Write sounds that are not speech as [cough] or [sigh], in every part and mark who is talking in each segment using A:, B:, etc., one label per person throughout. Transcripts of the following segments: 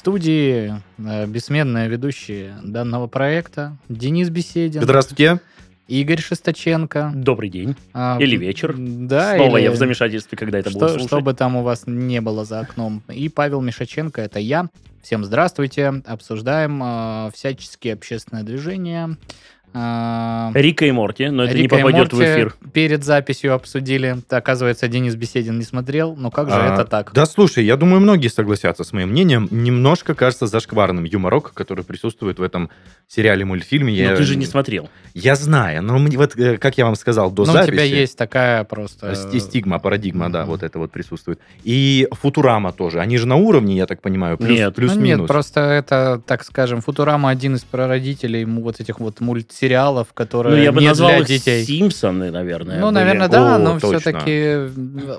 A: Студии э, бессменные ведущие данного проекта Денис Беседин,
B: Здравствуйте.
A: Игорь Шесточенко.
C: Добрый день.
A: а,
C: Или вечер.
A: Да,
C: Снова
A: или
C: я в замешательстве, когда это
A: что,
C: буду слушать.
A: что бы там у вас не было за окном. И Павел Мишаченко, это я. Всем здравствуйте. Обсуждаем э, всяческие общественные движения.
C: Рика и Морти, но это не
A: Рика и
C: попадет в эфир.
A: Перед записью обсудили. Оказывается, Денис Беседин не смотрел. Ну как же
B: А,
A: это так?
B: Да, слушай, я думаю, многие согласятся с моим мнением. Немножко кажется зашкварным юморок, который присутствует в этом сериале-мультфильме.
C: Но
B: Я,
C: ты же не смотрел.
B: Я знаю, но мне, вот, э, как я вам сказал до
A: Ну, у
B: записи...
A: тебя есть такая просто...
B: сти- Стигма, парадигма, да,
A: Мгм.
B: вот это вот присутствует. И Футурама тоже. Они же на уровне, я так понимаю, плюс,
C: Нет.
A: Ну,
B: плюс-минус.
A: нет, просто это, так скажем, Футурама один из прародителей вот этих вот мультсериалов, которые
C: Ну, я бы
A: не
C: назвал
A: для
C: их
A: детей.
C: Симпсоны, наверное.
A: Ну,
C: были.
A: наверное, да,
B: О,
A: но
B: точно.
A: все-таки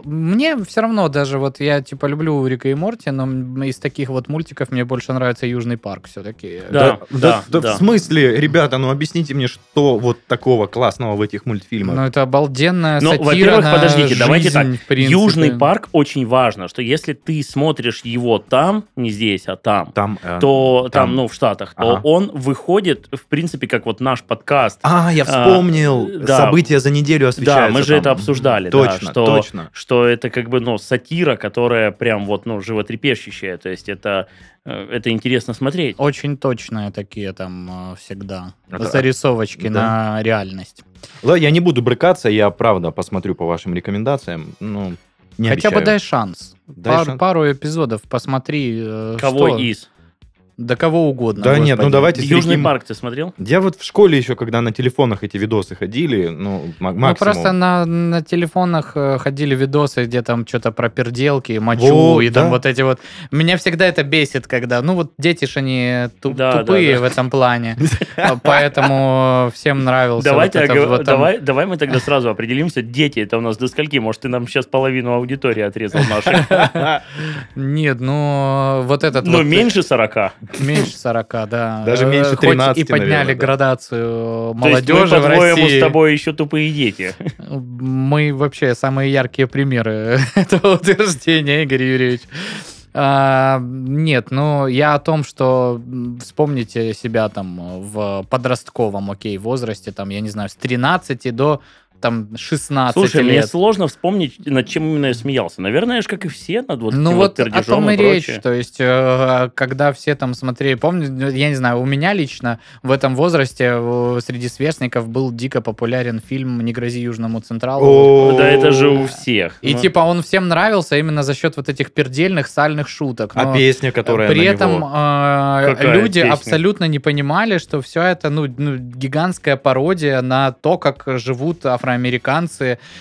A: мне все равно даже вот я типа люблю Рика и Морти, но из таких вот мультиков мне больше нравится Южный парк все-таки.
C: Да, да,
B: да,
C: да.
B: В смысле, ребята, ну объясните мне, что вот такого классного в этих мультфильмах?
A: Ну, это обалденная
C: Ну,
A: сатира
C: во-первых,
A: на
C: подождите, давайте
A: жизнь,
C: так.
A: в принципе.
C: Южный парк очень важно, что если ты смотришь его там, не здесь, а там,
B: Там, э,
C: то там,
B: там.
C: ну, в Штатах, то
B: Ага.
C: он выходит, в принципе, как вот наш подкаст.
B: А, я
C: А,
B: вспомнил.
C: да.
B: События за неделю
C: Да,
B: освещаются
C: мы же
B: там.
C: это обсуждали, да,
B: Точно,
C: что,
B: точно.
C: что это как бы, ну, сатира, которая прям вот, ну, животрепещущая, то есть это, э, это интересно смотреть.
A: Очень точные такие там э, всегда
B: Это-
A: зарисовочки
B: да.
A: на реальность.
B: Ладно, я не буду брыкаться, я правда посмотрю по вашим рекомендациям. Ну, не
A: Хотя бы
B: обещаю.
A: дай шанс.
B: Дай
A: Пар-
B: шанс.
A: Пару эпизодов посмотри. э,
C: Кого
A: что-
C: из?
A: Да кого угодно.
B: Да нет, ну давайте
C: Южный парк ты смотрел?
B: Я вот в школе еще, когда на телефонах эти видосы ходили, ну,
A: Ну,
B: максимум.
A: просто на, на телефонах э, ходили видосы, где там что-то про перделки, мочу
B: Вот,
A: и там
B: да.
A: вот эти вот. Меня всегда это бесит, когда, ну вот дети ж они
C: Да,
A: тупые
C: да.
A: в этом плане, [laughs] А поэтому всем нравился
C: Давайте, давай, давай мы тогда сразу определимся, дети это у нас до скольки? Может, ты нам сейчас половину аудитории отрезал нашей? [laughs]
A: Нет, ну вот этот
C: Ну,
A: вот...
C: меньше 40.
A: Меньше 40, да.
B: Даже меньше
A: хоть
B: 13,
A: и подняли
B: наверное, да.
A: градацию
C: То есть
A: молодежи
C: мы,
A: в России.
C: с тобой еще тупые дети.
A: Мы вообще самые яркие примеры [laughs] этого утверждения, Игорь Юрьевич. А, нет, ну я о том, что вспомните себя там в подростковом, окей, возрасте, там, я не знаю, с 13 до там 16
C: Слушай, мне
A: лет.
C: сложно вспомнить, над чем именно я смеялся. Наверное, я ж как и все, над вот
A: ну
C: этим
A: вот о том и
C: и
A: речь,
C: прочее.
A: то есть э, когда все там смотрели, помню, ну, я не знаю, у меня лично в этом возрасте э, среди сверстников был дико популярен фильм «Не грози Южному Централу».
B: О,
C: Да это же у всех.
A: И
C: Ну,
A: типа он всем нравился именно за счет вот этих пердельных сальных шуток.
B: А песня, которая
A: при этом э, люди абсолютно не понимали, что все это ну, ну, гигантская пародия на то, как живут афроамериканцы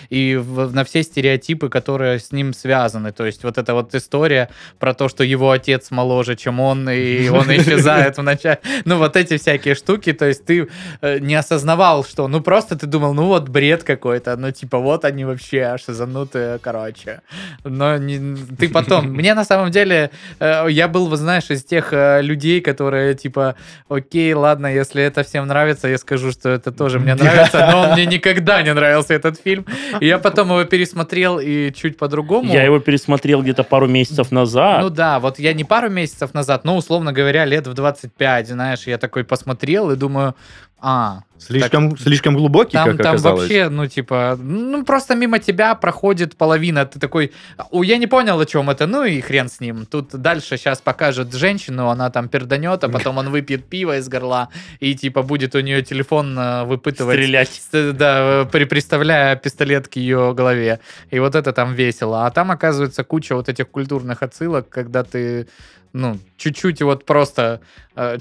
A: и в- на все стереотипы, которые с ним связаны. То есть вот эта вот история про то, что его отец моложе, чем он, и [laughs] он исчезает в начале. Ну вот эти всякие штуки, то есть ты э, не осознавал, что, ну просто ты думал, ну вот бред какой-то, ну типа вот они вообще шизанутые, короче. Но не- ты потом, [laughs] мне на самом деле, э, я был, вы знаешь, из тех э, людей, которые типа, окей, ладно, если это всем нравится, я скажу, что это тоже мне нравится, но мне никогда не нравился этот фильм. И я потом его пересмотрел и чуть по-другому.
C: Я его пересмотрел где-то пару месяцев назад.
A: Ну да, вот я не пару месяцев назад, но, условно говоря, лет в 25, знаешь, я такой посмотрел и думаю, а,
B: Слишком, слишком глубокий,
A: там,
B: как
A: там
B: оказалось.
A: вообще, ну, типа, ну, просто мимо тебя проходит половина. Ты такой, о, я не понял, о чем это, ну и хрен с ним. Тут дальше сейчас покажет женщину, она там перданет, а потом он выпьет пиво из горла, и, типа, будет у нее телефон э, выпытывать.
C: Стрелять.
A: С- Да, при, приставляя пистолет к ее голове. И вот это там весело. А там, оказывается, куча вот этих культурных отсылок, когда ты, ну, чуть-чуть вот просто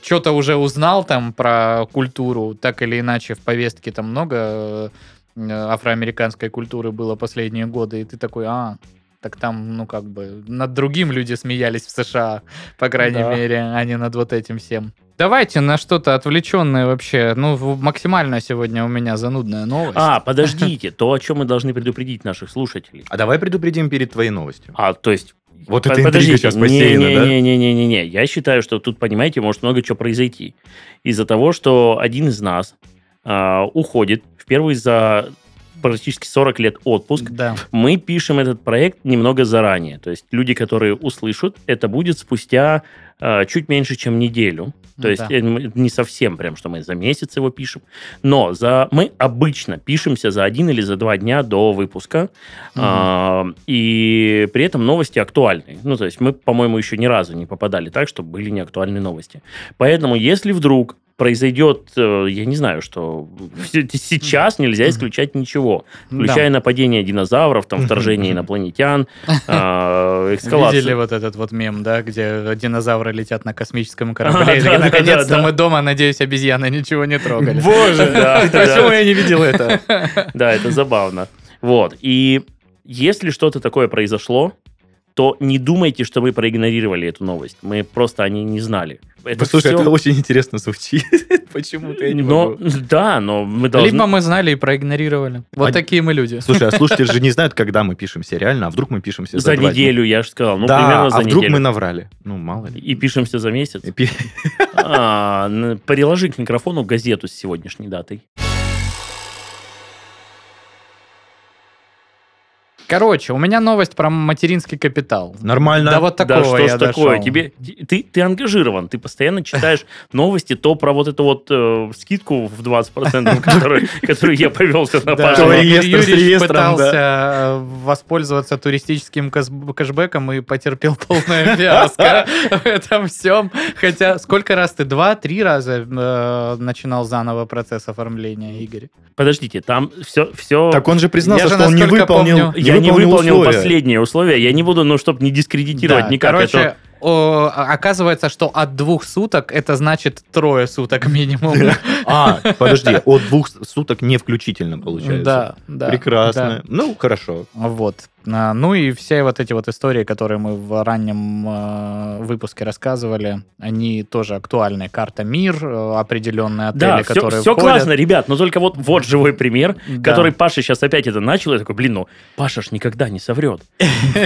A: что-то уже узнал там про культуру, так или иначе в повестке там много э, афроамериканской культуры было последние годы, и ты такой, а, Так там, ну, как бы, над другим люди смеялись в США, по крайней
C: Да.
A: мере, а не над вот этим всем. Давайте на что-то отвлеченное вообще. Ну, максимально сегодня у меня занудная новость.
C: А, подождите, то, о чем мы должны предупредить наших слушателей.
B: А давай предупредим перед твоей новостью.
C: А, то есть...
B: Вот это интрига сейчас посеяна, да?
C: Не-не-не-не-не. Я считаю, что тут, понимаете, может много чего произойти. Из-за того, что один из нас а, уходит в первый за практически 40 лет отпуск,
A: Да.
C: мы пишем этот проект немного заранее. То есть люди, которые услышат, это будет спустя э, чуть меньше, чем неделю. То есть
A: Да.
C: мы- не совсем прям, что мы за месяц его пишем. Но за, мы обычно пишемся за один или за два дня до выпуска.
A: Мгм.
C: А, и при этом новости актуальны. Ну, то есть мы, по-моему, еще ни разу не попадали так, чтобы были неактуальные новости. Поэтому, если вдруг произойдет, э, я не знаю, что [laughs] сейчас нельзя исключать ничего, включая нападение динозавров, там вторжение инопланетян, [laughs] а, эскалацию.
A: Видели вот этот вот мем, да, где динозавры летят на космическом корабле. [laughs] И
C: да, да,
A: Наконец-то
C: да, да.
A: мы дома, надеюсь, обезьяны ничего не трогали.
B: Боже,
C: Да, да.
B: почему я не видел это?
C: Да, это забавно. Вот. И если что-то такое произошло, то не думайте, что мы проигнорировали эту новость. Мы просто о ней не знали. Это
B: Слушай,
C: всё-
B: это очень интересно звучит. [laughs] Почему-то я не
C: но,
B: могу.
C: Да, но мы должны...
A: Либо мы знали и проигнорировали. Вот
B: А-
A: такие мы люди.
B: Слушай, а слушатели [laughs] же не знают, когда мы пишемся реально, а вдруг мы пишемся за,
C: за
B: два дня?
C: неделю, я же сказал. Ну,
B: да,
C: примерно за
B: а вдруг
C: неделю.
B: мы наврали? Ну, мало ли.
C: И пишемся за месяц.
B: И пи-
C: А, Приложи к микрофону газету с сегодняшней датой.
A: Короче, у меня новость про материнский капитал.
B: Нормально.
A: Да вот
C: да
A: такого
C: что
A: я
C: ж такое?
A: дошел.
C: Тебе, ты, ты ангажирован, ты постоянно читаешь [laughs] новости, то про вот эту вот э, скидку в 20%, [laughs] которую, которую я повелся на
A: Да,
C: Пашу.
A: Юрий пытался э, воспользоваться туристическим кэшбэком и потерпел полное фиаско в этом всем. Хотя сколько раз ты? Два, три раза э, начинал заново процесс оформления, Игорь?
C: Подождите, там все... все...
B: Так он же признался, что он не выполнил,
C: я не выполнил
B: условия.
C: последнее условие, я не буду, ну, чтобы не дискредитировать
A: Да,
C: никак.
A: Короче,
C: это-
A: о, а- оказывается, что от двух суток это значит трое суток минимум. [laughs]
B: А, подожди, от двух суток не включительно получается.
A: Да, да.
B: Прекрасно. Ну, хорошо.
A: Вот. А, Ну и все вот эти вот истории, которые мы в раннем э, выпуске рассказывали, они тоже актуальны. Карта МИР, э, определенные отели,
C: Да, все,
A: которые
C: все
A: входят.
C: классно, ребят, но только вот, вот живой пример,
A: Да.
C: который Паша сейчас опять это начал, я такой, блин, ну, Паша ж никогда не соврет.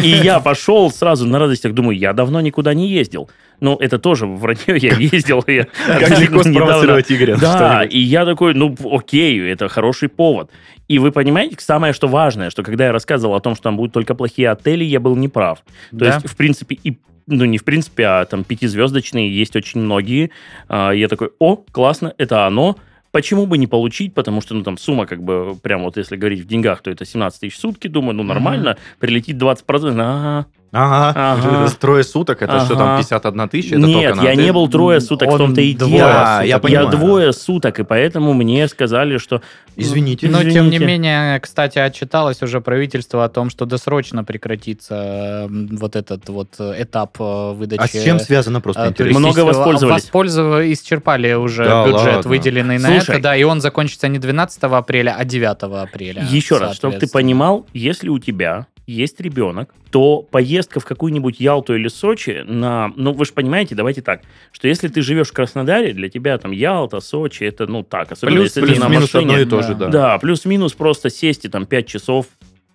C: И я пошел сразу на радостях, думаю, я давно никуда не ездил. Ну, это тоже вранье, я [laughs] ездил.
B: Как легко спровоцировать Игоря
C: Да, и я такой, ну, окей, это хороший повод. И вы понимаете, самое что важное, что когда я рассказывал о том, что там будут только плохие отели, я был неправ. То
A: Да?
C: есть, в принципе, и ну, не в принципе, а там пятизвездочные есть очень многие. А, я такой, о, классно, это оно. Почему бы не получить, потому что, ну, там, сумма, как бы, прям вот если говорить в деньгах, то это 17 тысяч в сутки, думаю, ну, нормально, прилетит 20%, ага.
B: Ага.
C: Ага.
B: Это Трое суток, это что там,
C: Ага.
B: 51 тысяча? Это
C: Нет,
B: только на
C: я
B: отель?
C: не был трое суток, в
A: Он
C: том-то и
A: двое
C: дело.
B: Да, я
C: я
B: понимаю.
C: двое суток, и поэтому мне сказали, что...
B: Извините.
A: Но, тем не
C: Извините.
A: менее, кстати, отчиталось уже правительство о том, что досрочно прекратится вот этот вот э, этап э, выдачи...
B: А с чем связано просто
A: э,
B: интересно?
C: Много
A: туристического-
C: воспользовались.
A: Воспользовались, исчерпали уже
B: Да
A: бюджет,
B: ладно.
A: выделенный на
C: Слушай.
A: это, да, и он закончится не 12 апреля, а 9 апреля.
C: Еще раз, чтобы ты понимал, если у тебя есть ребенок, то поездка в какую-нибудь Ялту или Сочи на... Ну, вы же понимаете, давайте так, что если ты живешь в Краснодаре, для тебя там Ялта, Сочи, это, ну, так, особенно
A: Плюс-
C: если ты на
B: Плюс-минус
C: машине.
B: одно и то
A: да.
B: же, да.
C: Да, плюс-минус просто сесть и там 5 часов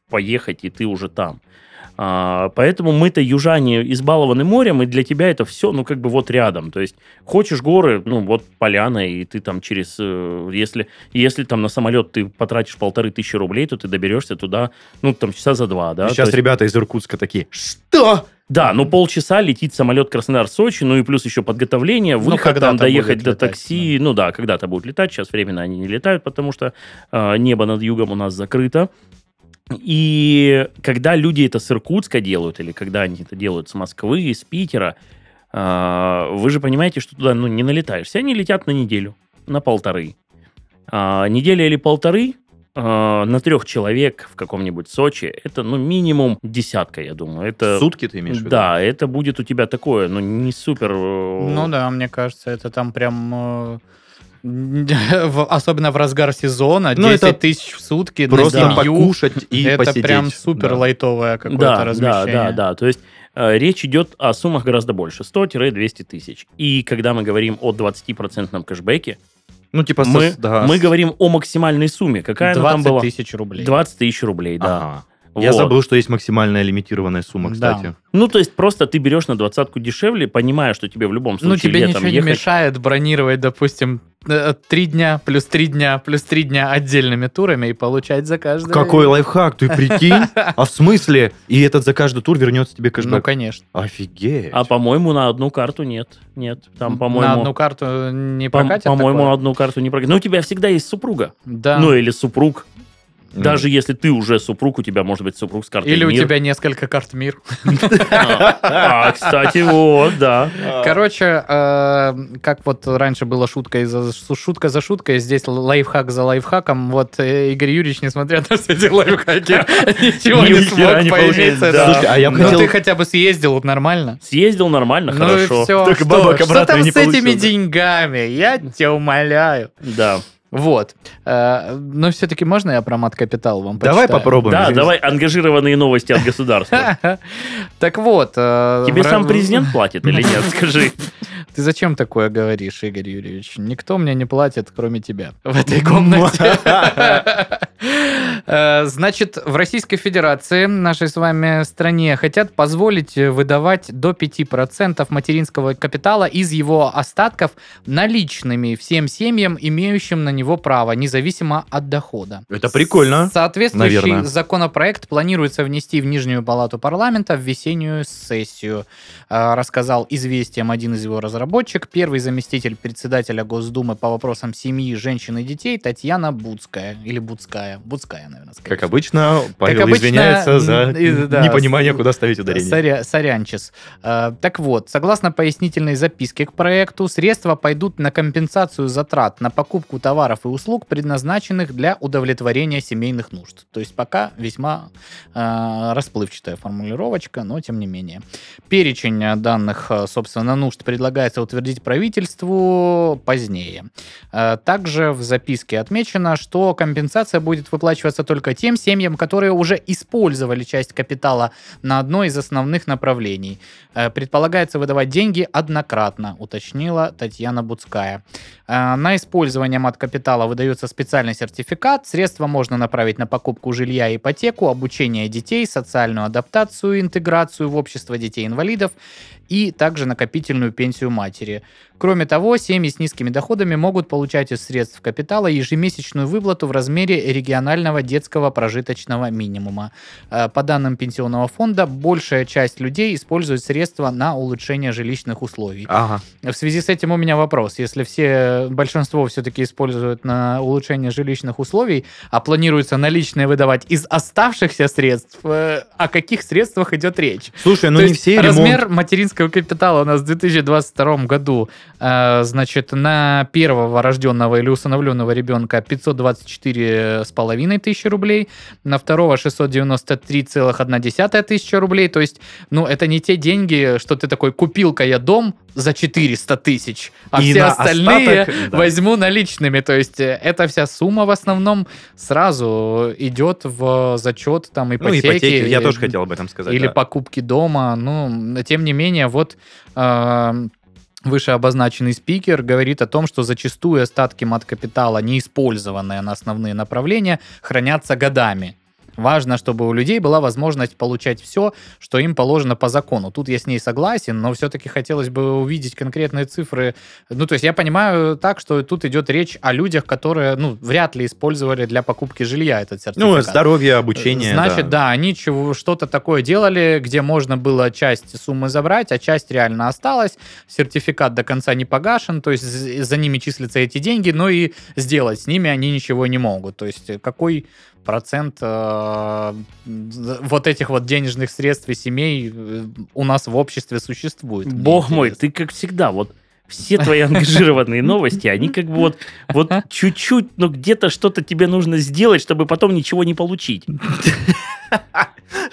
C: поехать, и ты уже там. А, поэтому мы-то южане избалованы морем, и для тебя это все, ну, как бы вот рядом. То есть, хочешь горы, ну, вот поляна, и ты там через... э, Если, если там на самолет ты потратишь полторы тысячи рублей, то ты доберешься туда, ну, там, часа за два, да? То
B: Сейчас
C: есть-
B: ребята из Иркутска такие, что?
C: да, ну полчаса летит самолет Краснодар-Сочи, ну и плюс еще подготовление,
A: Ну,
C: выход, там доехать до
A: летать,
C: такси. Ну да, когда-то будут летать, сейчас временно они не летают, потому что э, небо над югом у нас закрыто. И когда люди это с Иркутска делают, или когда они это делают с Москвы, из Питера, э, вы же понимаете, что туда ну, не налетаешься. Они летят на неделю, на полторы. А, неделя или полторы э, на трех человек в каком-нибудь Сочи, это ну минимум десятка, я думаю. Это,
B: Сутки ты имеешь в виду?
C: да, это будет у тебя такое, ну, не супер... э,
A: Ну да, мне кажется, это там прям... Особенно в разгар сезона,
B: Ну,
A: 10
B: это
A: тысяч в сутки
B: Просто
A: на семью.
B: покушать и
A: это
B: посидеть.
A: прям супер
B: Да.
A: лайтовое какое-то
C: Да, да,
A: размещение.
C: да, да. То есть э, речь идет о суммах гораздо больше. 100-200 тысяч. И когда мы говорим о 20% кэшбэке,
B: Ну, типа,
C: мы,
B: да,
C: мы говорим о максимальной сумме. Какая она там
A: 20
C: была?
A: тысяч рублей.
C: 20 тысяч рублей, да.
B: Ага. Я
C: Вот.
B: забыл, что есть максимальная лимитированная сумма,
A: Да.
B: кстати.
C: Ну, то есть просто ты берешь на двадцатку дешевле, понимая, что тебе в любом случае
A: Ну, тебе
C: летом
A: ничего не
C: ехать.
A: мешает бронировать, допустим, три дня, плюс три дня, плюс три дня отдельными турами и получать за каждый.
B: Какой лайфхак, ты прикинь? [laughs] А в смысле? И этот за каждый тур вернется тебе
A: Ну,
B: кэшбэк?
A: конечно.
B: Офигеть.
C: А по-моему, на одну карту нет. Нет. Там,
A: На
C: по-моему.
A: одну карту не
C: по-
A: прокатят
C: По-моему, на одну карту не прокатит. Но у тебя всегда есть супруга.
A: Да.
C: Ну, или супруг. Даже если ты уже супруг, у тебя может быть супруг с картой
A: Или у
C: «Мир».
A: тебя несколько карт мир.
C: А, а, кстати, вот, да.
A: Короче, э, как вот раньше было шутка за шутка за шуткой, здесь лайфхак за лайфхаком. Вот э, Игорь Юрьевич, несмотря на все эти лайфхаки, [laughs] ничего
C: Ни
A: не смог с.
B: Слушай, а
A: Ну
B: хотел-
A: ты хотя бы съездил вот нормально.
C: Съездил нормально,
A: Ну
C: хорошо.
A: и все.
B: Только
A: Что,
B: бабок
A: что
B: обратно
A: там
B: не
A: с этими
B: получил, да?
A: деньгами? Я тебя умоляю.
C: Да.
A: Вот. Э, Но все-таки можно я про мат-капитал вам
B: Давай
A: почитаю?
B: попробуем.
C: Да, давай ангажированные новости от государства. [laughs]
A: Так вот. э,
C: Тебе сам президент платит или нет? [laughs] Скажи.
A: Ты зачем такое говоришь, Игорь Юрьевич? Никто мне не платит, кроме тебя в этой комнате. [laughs] Э, Значит, в Российской Федерации, нашей с вами стране, хотят позволить выдавать до 5% материнского капитала из его остатков наличными всем семьям, имеющим на него право, независимо от дохода.
B: Это прикольно.
A: Соответствующий
B: наверное.
A: законопроект планируется внести в Нижнюю палату парламента в весеннюю сессию, э, рассказал известиям один из его разработчик, первый заместитель председателя Госдумы по вопросам семьи, женщин и детей Татьяна Буцкая. Или Буцкая. Буцкая, наверное, скорее
B: Как
A: всего.
B: обычно, Павел
A: обычно,
B: извиняется за
A: да,
B: непонимание, куда ставить ударение.
A: Соря- сорянчис. Э, Так вот, согласно пояснительной записке к проекту, средства пойдут на компенсацию затрат на покупку товаров и услуг, предназначенных для удовлетворения семейных нужд. То есть пока весьма э, расплывчатая формулировочка, но тем не менее. Перечень данных, э, собственно, нужд предлагается утвердить правительству позднее. Также в записке отмечено, что компенсация будет выплачиваться только тем семьям, которые уже использовали часть капитала на одно из основных направлений. Э, Предполагается выдавать деньги однократно, уточнила Татьяна Буцкая. Э, На использование мат-капитала выдается специальный сертификат. Средства можно направить на покупку жилья и ипотеку, обучение детей, социальную адаптацию, интеграцию в общество детей-инвалидов и также накопительную пенсию матери. Кроме того, семьи с низкими доходами могут получать из средств капитала ежемесячную выплату в размере регионального детского прожиточного минимума. Э, По данным Пенсионного фонда, большая часть людей использует средства на улучшение жилищных условий.
B: Ага.
A: В связи с этим у меня вопрос. Если все, большинство все-таки используют на улучшение жилищных условий, а планируется наличные выдавать из оставшихся средств, э, о каких средствах идет речь?
B: Слушай, ну
A: То
B: не все
A: размер
B: ремонт...
A: материнского капитала у нас в 2022 году, значит, на первого рожденного или усыновленного ребенка 524,5 тысячи рублей, на второго 693,1 тысяча рублей. То есть, ну, это не те деньги, что ты такой, купил-ка я дом за 400 тысяч, а
B: И
A: все остальные
B: остаток, да.
A: возьму наличными. То есть, эта вся сумма в основном сразу идет в зачет там
B: Ну,
A: ипотеки.
B: ипотеки, я тоже хотел об этом сказать.
A: или
B: да.
A: покупки дома. Ну, тем не менее, вот э, вышеобозначенный спикер говорит о том, что зачастую остатки мат-капитала, не использованные на основные направления, хранятся годами. Важно, чтобы у людей была возможность получать все, что им положено по закону. Тут я с ней согласен, но все-таки хотелось бы увидеть конкретные цифры. Ну, то есть я понимаю так, что тут идет речь о людях, которые, ну, вряд ли использовали для покупки жилья этот сертификат.
B: Ну, здоровье, обучение.
A: Значит, да, они чего, что-то такое делали, где можно было часть суммы забрать, а часть реально осталась. Сертификат до конца не погашен, то есть за ними числятся эти деньги, но и сделать с ними они ничего не могут. То есть какой процент э, вот этих вот денежных средств и семей э, у нас в обществе существует?
C: Бог мой, ты как всегда, вот все твои ангажированные новости, они как бы вот, вот чуть-чуть, но где-то что-то тебе нужно сделать, чтобы потом ничего не получить.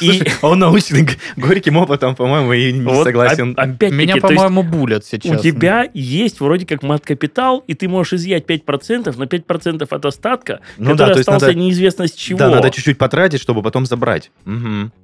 C: И
B: а он научный г- горьким опытом, по-моему, и не
C: вот
B: согласен.
C: оп- опять-таки,
A: Меня, по-моему, булят сейчас.
C: у тебя есть вроде как мат-капитал, и ты можешь изъять 5%, но 5% от остатка,
B: Ну да,
C: который остался
B: надо-
C: неизвестно с чего.
B: Да, надо чуть-чуть потратить, чтобы потом забрать.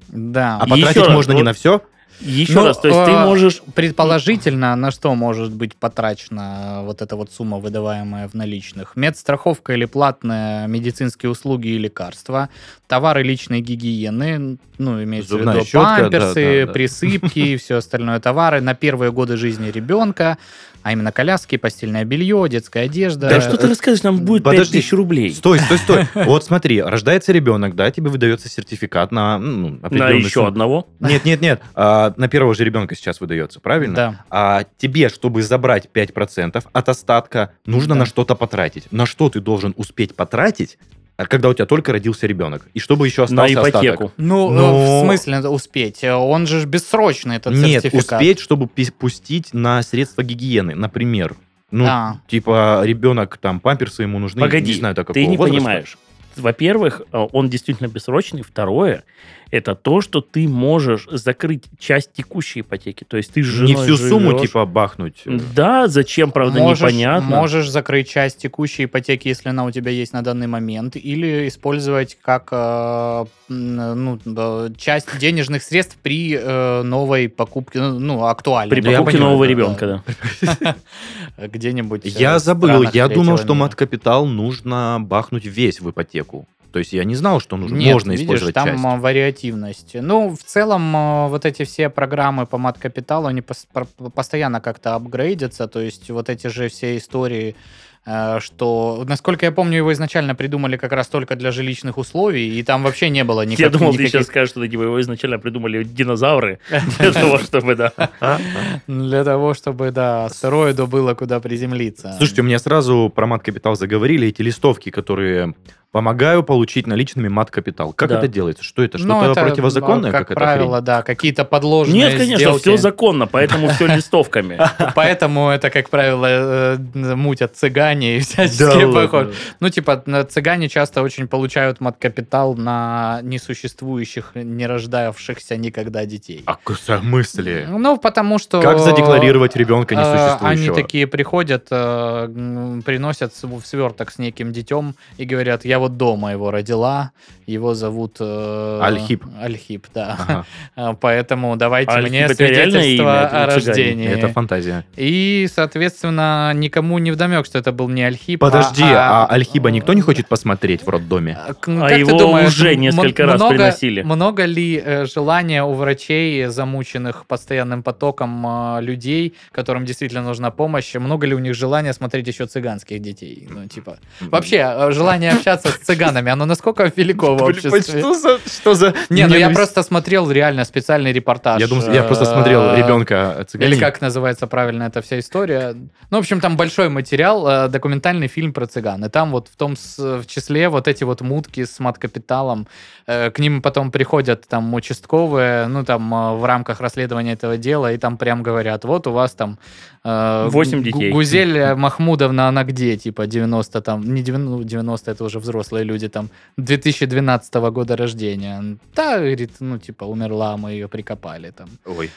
A: Да.
B: А потратить
C: еще раз,
B: можно не
C: вот-
B: на все.
C: Еще
A: Ну,
C: раз, то есть ты
A: э,
C: можешь...
A: Предположительно, на что может быть потрачена вот эта вот сумма, выдаваемая в наличных? Медстраховка или платные медицинские услуги и лекарства, товары личной гигиены, ну, имеется
B: Зубная
A: в виду
B: щетка, да,
A: памперсы,
B: да, да.
A: присыпки и все остальное товары на первые годы жизни ребенка, а именно коляски, постельное белье, детская одежда.
C: Да что ты рассказываешь, нам будет
B: подожди.
C: 5000 рублей.
B: Стой, стой, стой. [laughs] Вот смотри, рождается ребенок, да, тебе выдается сертификат на ну,
C: На еще одного.
B: Нет, нет, нет. а, на первого же ребенка сейчас выдается, правильно?
A: Да.
B: А тебе, чтобы забрать 5% от остатка, нужно
A: Да.
B: на что-то потратить. На что ты должен успеть потратить, когда у тебя только родился ребенок? И чтобы еще
C: На
B: остался
C: ипотеку.
B: остаток?
A: Ну,
B: Но-
A: э, в смысле надо успеть? Он же ж бессрочный, этот
B: Нет,
A: сертификат.
B: успеть, чтобы пустить на средства гигиены, например. Ну,
A: А.
B: типа, ребенок, там, памперсы ему нужны,
C: Погоди,
B: не знаю, до
C: ты не
B: возраста.
C: понимаешь. Во-первых, э, он действительно бессрочный. Второе, это то, что ты можешь закрыть часть текущей ипотеки. То есть ты с
B: Не всю сумму,
C: живешь.
B: типа, бахнуть.
C: Да, зачем, правда,
A: можешь,
C: непонятно.
A: Можешь закрыть часть текущей ипотеки, если она у тебя есть на данный момент, или использовать как э, ну, часть денежных средств при э, новой покупке, ну, ну, актуальной.
C: При
B: Да я
C: покупке
B: понимаю,
C: нового
A: да,
C: ребенка, да. [laughs]
A: Где-нибудь. э,
B: Я забыл, я думал, что
A: мира.
B: мат-капитал нужно бахнуть весь в ипотеку. То есть я не знал, что нужно,
A: Нет,
B: можно
A: видишь,
B: использовать
A: там
B: часть.
A: а, вариативность. Ну, в целом, а, вот эти все программы по мат-капиталу, они постоянно как-то апгрейдятся, то есть вот эти же все истории, э, что, насколько я помню, его изначально придумали как раз только для жилищных условий, и там вообще не было никак-
C: Я думал, ты
A: никаких...
C: сейчас скажешь, что его изначально придумали динозавры [laughs] для того, чтобы, да.
A: Для того, чтобы, да, астероиду было куда приземлиться.
B: Слушайте, у меня сразу про мат-капитал заговорили, эти листовки, которые помогаю получить наличными мат-капитал. Как
C: Да.
B: это делается? Что это?
A: Ну,
B: Что-то
A: это,
B: противозаконное?
A: а, как
B: какая-то
A: правило,
B: хрень?
A: да, какие-то подложные
C: Нет, конечно,
A: сделки.
C: все законно, поэтому все листовками. [laughs]
A: Поэтому это, как правило, э, мутят цыгане и всяческие
B: ладно.
A: похожие. Ну, типа, на- цыгане часто очень получают мат-капитал на несуществующих, не рождавшихся никогда детей.
B: А в смысле?
A: Ну, потому что...
B: Как задекларировать ребенка
A: э,
B: несуществующего?
A: Они такие приходят, э, приносят в сверток с неким детем и говорят, я вот дома его родила, его зовут... э,
B: Альхип.
A: Альхип, да.
B: Ага,
A: Э, [laughs] Поэтому давайте
C: Альхип
A: мне свидетельство
C: имя
A: о рождении.
B: Это фантазия.
A: И, соответственно, никому не вдомек, что это был не Альхип.
B: Подожди, а Альхиба никто не хочет посмотреть в роддоме?
A: А,
C: А
A: как ты
C: его
A: думаешь,
C: уже
A: м-
C: несколько раз
A: много,
C: приносили.
A: Много ли э, желания у врачей, замученных постоянным потоком э, людей, которым действительно нужна помощь, много ли у них желания смотреть еще цыганских детей? Ну, типа, вообще, э, желание общаться с цыганами, оно насколько велико в обществе?
B: Что за... Что за...
A: Не, ну я просто смотрел реально специальный репортаж.
B: Я думаю, я просто
A: э,
B: смотрел ребенка цыганин.
A: Или как называется правильно эта вся история. Ну, в общем, там большой материал, э, документальный фильм про цыган. И там вот в том в числе вот эти вот мутки с мат-капиталом. Э, К ним потом приходят там участковые, ну, там в рамках расследования этого дела, и там прям говорят, вот у вас там...
C: Восемь детей.
A: Гузель Махмудовна, она где? Типа 90 там... Не 90, ну, 90 это уже взрослые люди, там 2012 года рождения. Да, говорит, ну, типа, умерла, мы ее прикопали там.
B: Ой.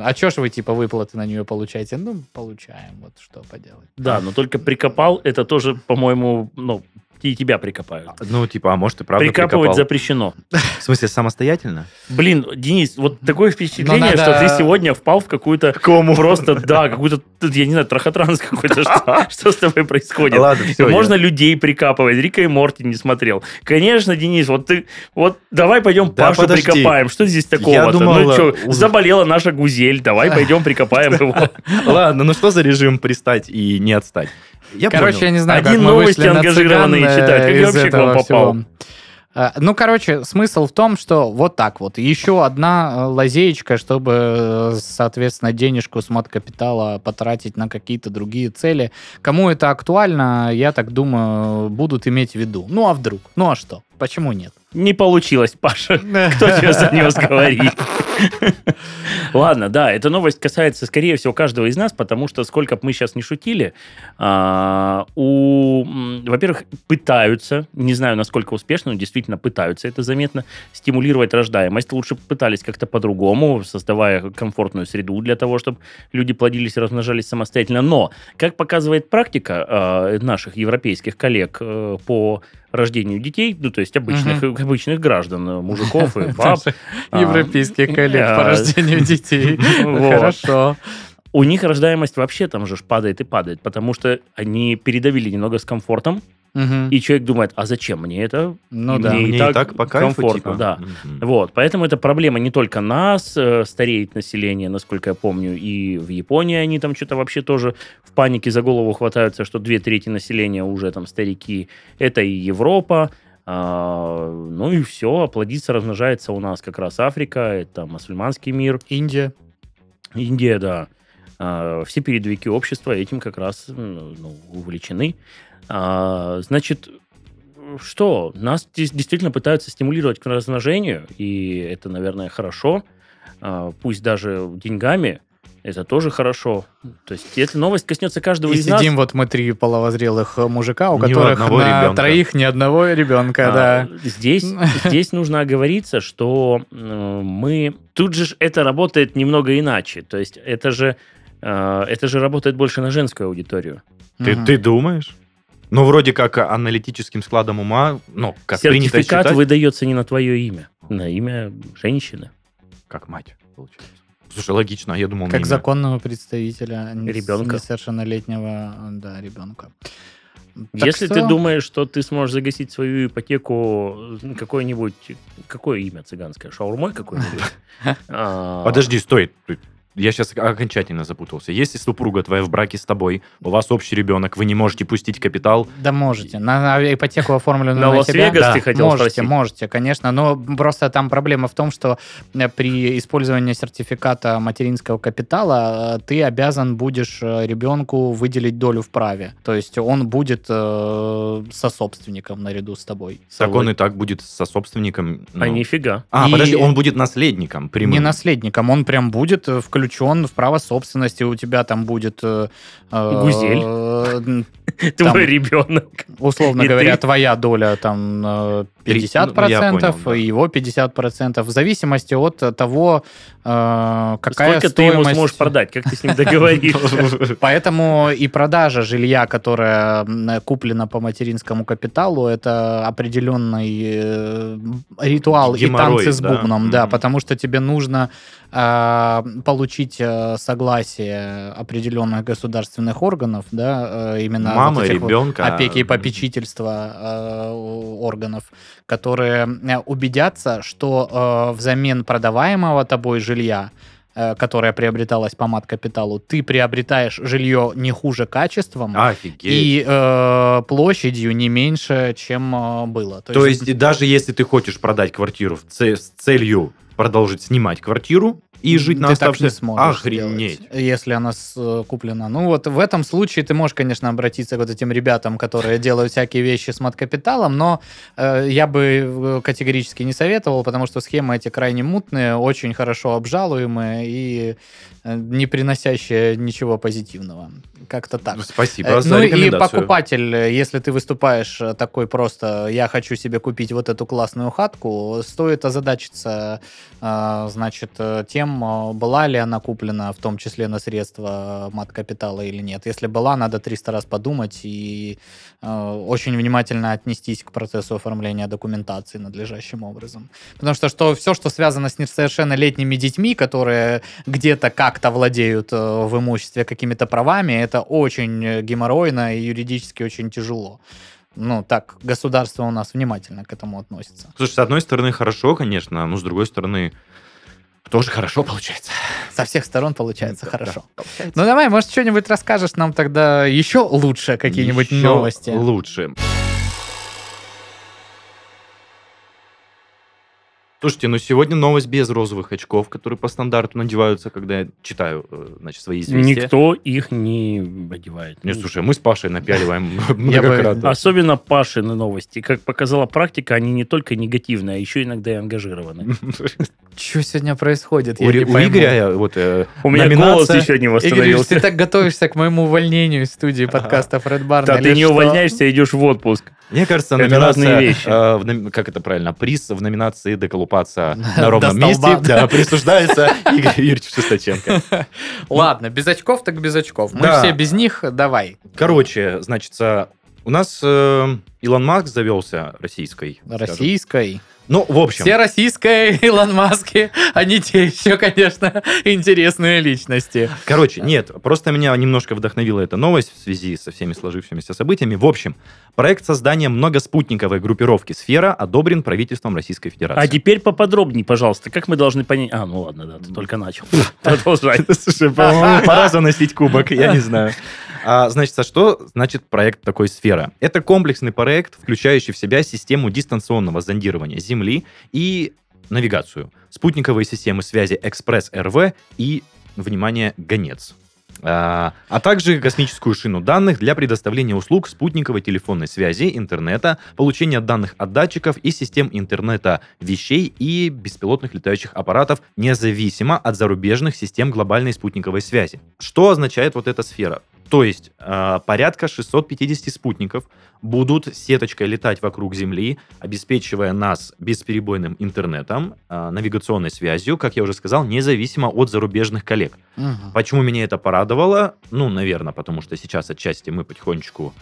A: А чё ж вы, типа, выплаты на нее получаете? Ну, получаем, вот что поделать.
C: Да, но только прикопал, это тоже, по-моему, ну, и тебя прикопают.
B: Ну, типа, а может, и правда
C: Прикапывать
B: прикопал.
C: запрещено. [laughs]
B: В смысле, самостоятельно?
C: Блин, Денис, вот такое впечатление,
A: надо-
C: что ты сегодня впал в какую-то просто, да, какую-то, тут, я не знаю, трахотранс какой-то. Что, [laughs] что с тобой происходит?
B: Ладно, все.
C: Можно людей прикапывать. Рика и Морти не смотрел. Конечно, Денис, вот ты, вот давай пойдем
B: Да
C: Пашу
B: подожди.
C: прикопаем. Что здесь
B: Я
C: такого-то?
B: думал,
C: ну что,
B: у-
C: заболела наша гузель, давай пойдем прикопаем [laughs] его.
B: Ладно, ну что за режим пристать и не отстать? Я
A: Короче,
B: понял.
A: я не знаю,
C: Один
A: как мы
C: новости
A: вышли на
C: ангажированные
A: цыган, э,
C: читать. Как я
A: из
C: вообще к вам попал?
A: всего. А, Ну, короче, смысл в том, что вот так вот. Еще одна э, лазеечка, чтобы, э, соответственно, денежку с мат-капитала потратить на какие-то другие цели. Кому это актуально, я так думаю, будут иметь в виду. Ну, а вдруг? Ну, а что? Почему нет?
C: Не получилось, Паша. Кто тебя занес говорить? Ладно, да, эта новость касается, скорее всего, каждого из нас, потому что сколько бы мы сейчас не шутили, а, у, во-первых, пытаются, не знаю, насколько успешно, но действительно пытаются, это заметно, стимулировать рождаемость. Лучше пытались как-то по-другому, создавая комфортную среду для того, чтобы люди плодились и размножались самостоятельно. Но, как показывает практика а, наших европейских коллег э, по рождению детей, ну, то есть обычных, обычных граждан, э, мужиков и [laughs] баб, а,
A: Европейских коллег по
C: а,
A: рождению [laughs] детей. Хорошо.
C: У них рождаемость вообще там же падает и падает, потому что они передавили немного с комфортом,
A: Мгм.
C: и человек думает, а зачем мне это?
A: Ну
C: И
A: да.
C: мне
B: Мне и так по кайфу,
C: комфортно,
B: типа.
C: да.
B: Мгм.
C: Вот, поэтому это проблема не только нас, э, стареет население, насколько я помню, и в Японии они там что-то вообще тоже в панике за голову хватаются, что две трети населения уже там старики. Это и Европа, а, ну и все, плодится, размножается у нас как раз Африка, это мусульманский мир,
A: Индия.
C: Индия, да. А, Все передовики общества этим как раз ну, увлечены. А, Значит, что? Нас действительно пытаются стимулировать к размножению, и это, наверное, хорошо. А, Пусть даже деньгами, это тоже хорошо. То есть эта новость коснется каждого
A: И
C: из нас.
A: сидим вот мы три половозрелых э, мужика, у
B: Ни
A: которых на
B: ребенка.
A: троих ни одного ребенка,
C: А,
A: да.
C: Здесь, здесь нужно оговориться, что э, мы... Тут же это работает немного иначе. То есть это же, это же работает больше на женскую аудиторию.
B: Ты,
A: Мгм.
B: ты думаешь? Ну, вроде как аналитическим складом ума, ну, как принято
C: Сертификат
B: считать,
C: выдается не на твое имя, на имя женщины.
B: как мать, получается. Слушай, логично, а я думал,
A: Как
B: имя.
A: законного представителя нес-
C: Ребенка.
A: несовершеннолетнего, да, ребенка. Так
C: Если
A: что-
C: ты думаешь, что ты сможешь загасить свою ипотеку какой-нибудь... Какое имя цыганское? Шаурмой какой-нибудь? [laughs] А,
B: Подожди, стой. Я сейчас окончательно запутался. Если супруга твоя в браке с тобой, у вас общий ребенок, вы не можете пустить капитал,
A: Да можете. На, на ипотеку оформленную
C: На
A: на,
C: Лас-Вегас
A: себя.
C: ты хотел
A: можете,
C: спросить?
A: можете, конечно. Но просто там проблема в том, что э, при использовании сертификата материнского капитала э, ты обязан будешь э, ребенку выделить долю в праве. То есть он будет э, сособственником наряду с тобой.
B: так он и так будет со собственником.
C: А
B: ну.
C: нифига.
B: А,
A: И-
B: подожди, он будет наследником прямым.
A: Не наследником, он прям будет э, включен в право собственности. У тебя там будет... э, э,
C: Гузель.
A: э,
C: Твой ребенок.
A: условно
C: И
A: говоря,
C: ты-
A: твоя доля там э,
B: Три-
A: 50%,
B: ну, я понял, да.
A: и его 50%, в зависимости от того, э, какая
C: Сколько ты ему
A: стоимость...
C: сможешь продать? Как ты с ним договоришься? [laughs]
A: Поэтому и продажа жилья, которое куплено по материнскому капиталу, это определенный э, ритуал и танцы с бубном, да, потому что тебе нужно э, получить э, согласие определенных государственных органов, да, э, именно
B: Мама,
A: вот этих вот
B: ребенка.
A: опеки и попечительства э, органов, которые убедятся, что э, взамен продаваемого тобой жилья, которое приобреталось по мат-капиталу, ты приобретаешь жилье не хуже качеством
B: Офигеть.
A: и э, площадью не меньше, чем было.
B: То есть, даже если ты хочешь продать квартиру с целью продолжить снимать квартиру и жить на
A: ты сможешь
B: Охренеть.
A: сделать, если она с- э, куплена. Ну вот в этом случае ты можешь, конечно, обратиться к вот этим ребятам, которые делают всякие вещи с мат-капиталом, но э, я бы э, категорически не советовал, потому что схемы эти крайне мутные, очень хорошо обжалуемые и э, не приносящие ничего позитивного. Как-то так.
B: Спасибо
A: Э,
B: за
A: Ну и покупатель, если ты выступаешь такой просто, я хочу себе купить вот эту классную хатку, стоит озадачиться, э, значит, э, э, была ли она куплена, в том числе на средства мат-капитала или нет. Если была, надо 300 раз подумать и э, очень внимательно отнестись к процессу оформления документации надлежащим образом. Потому что, что все, что связано с несовершеннолетними детьми, которые где-то как-то владеют э, в имуществе какими-то правами, это очень геморройно и юридически очень тяжело. Ну, так, государство у нас внимательно к этому относится.
B: Слушай, с одной стороны, хорошо, конечно, но с другой стороны, тоже хорошо получается.
A: Со всех сторон получается
B: Да,
A: хорошо.
B: да, получается.
A: Ну давай, может, что-нибудь расскажешь нам тогда еще лучше, какие-нибудь
B: Еще
A: новости.
B: лучше. Слушайте, ну сегодня новость без розовых очков, которые по стандарту надеваются, когда я читаю, э, значит, свои известия.
C: Никто их не одевает.
B: Не, слушай, мы с Пашей напяливаем [laughs] многократно.
C: Особенно Пашины новости. Как показала практика, они не только негативные, а еще иногда и ангажированы. [laughs]
A: Что сегодня происходит?
B: У. Игоря вот э,
C: У меня голос еще не
A: Ильич, ты
C: восстановился.
A: так готовишься к моему увольнению из студии подкаста Фред Барн.
C: Да ты не увольняешься, идешь в отпуск.
B: Мне кажется, номинация,
C: разные вещи.
B: э, как это правильно, приз в номинации «Доколупаться
A: До [laughs]
B: на ровном месте» да, присуждается Игорю Юрьевичу Шестаченко. [laughs]
A: Ладно, без очков так без очков. Мы все без них, давай.
B: Короче, значит, э, у нас э, Илон Маск завелся российской.
A: Российской.
B: Ну, в общем,
A: Все российские [laughs] Илон Маски, они те еще, конечно, интересные личности.
B: короче, нет, просто меня немножко вдохновила эта новость в связи со всеми сложившимися событиями. В общем, проект создания многоспутниковой группировки «Сфера» одобрен правительством Российской Федерации.
C: А теперь поподробнее, пожалуйста, как мы должны понять... А, ну ладно, да, ты только начал. [laughs] Продолжай.
B: Слушай, по-моему, пора заносить кубок, я не знаю. А, значит, а что значит проект такой «Сфера»? Это комплексный проект, включающий в себя систему дистанционного зондирования Земли и навигацию, спутниковые системы связи «Экспресс-РВ» и, внимание, «Гонец». А, а также космическую шину данных для предоставления услуг спутниковой телефонной связи, интернета, получения данных от датчиков и систем интернета вещей и беспилотных летающих аппаратов, независимо от зарубежных систем глобальной спутниковой связи. Что означает вот эта сфера? То есть э, порядка 650 спутников будут сеточкой летать вокруг Земли, обеспечивая нас бесперебойным интернетом, э, навигационной связью, как я уже сказал, независимо от зарубежных коллег.
A: Мгм.
B: Почему меня это порадовало? Ну, наверное, потому что сейчас отчасти мы потихонечку...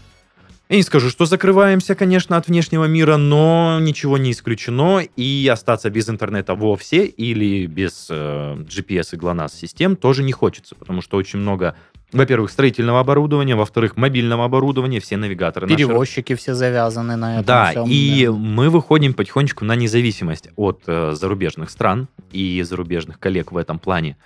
B: Я не скажу, что закрываемся, конечно, от внешнего мира, но ничего не исключено, и остаться без интернета вовсе или без э, GPS и GLONASS систем тоже не хочется, потому что очень много, во-первых, строительного оборудования, во-вторых, мобильного оборудования, все навигаторы наши
A: Перевозчики все завязаны на этом.
B: да,
A: всем,
B: и
A: да.
B: мы выходим потихонечку на независимость от э, зарубежных стран и зарубежных коллег в этом плане.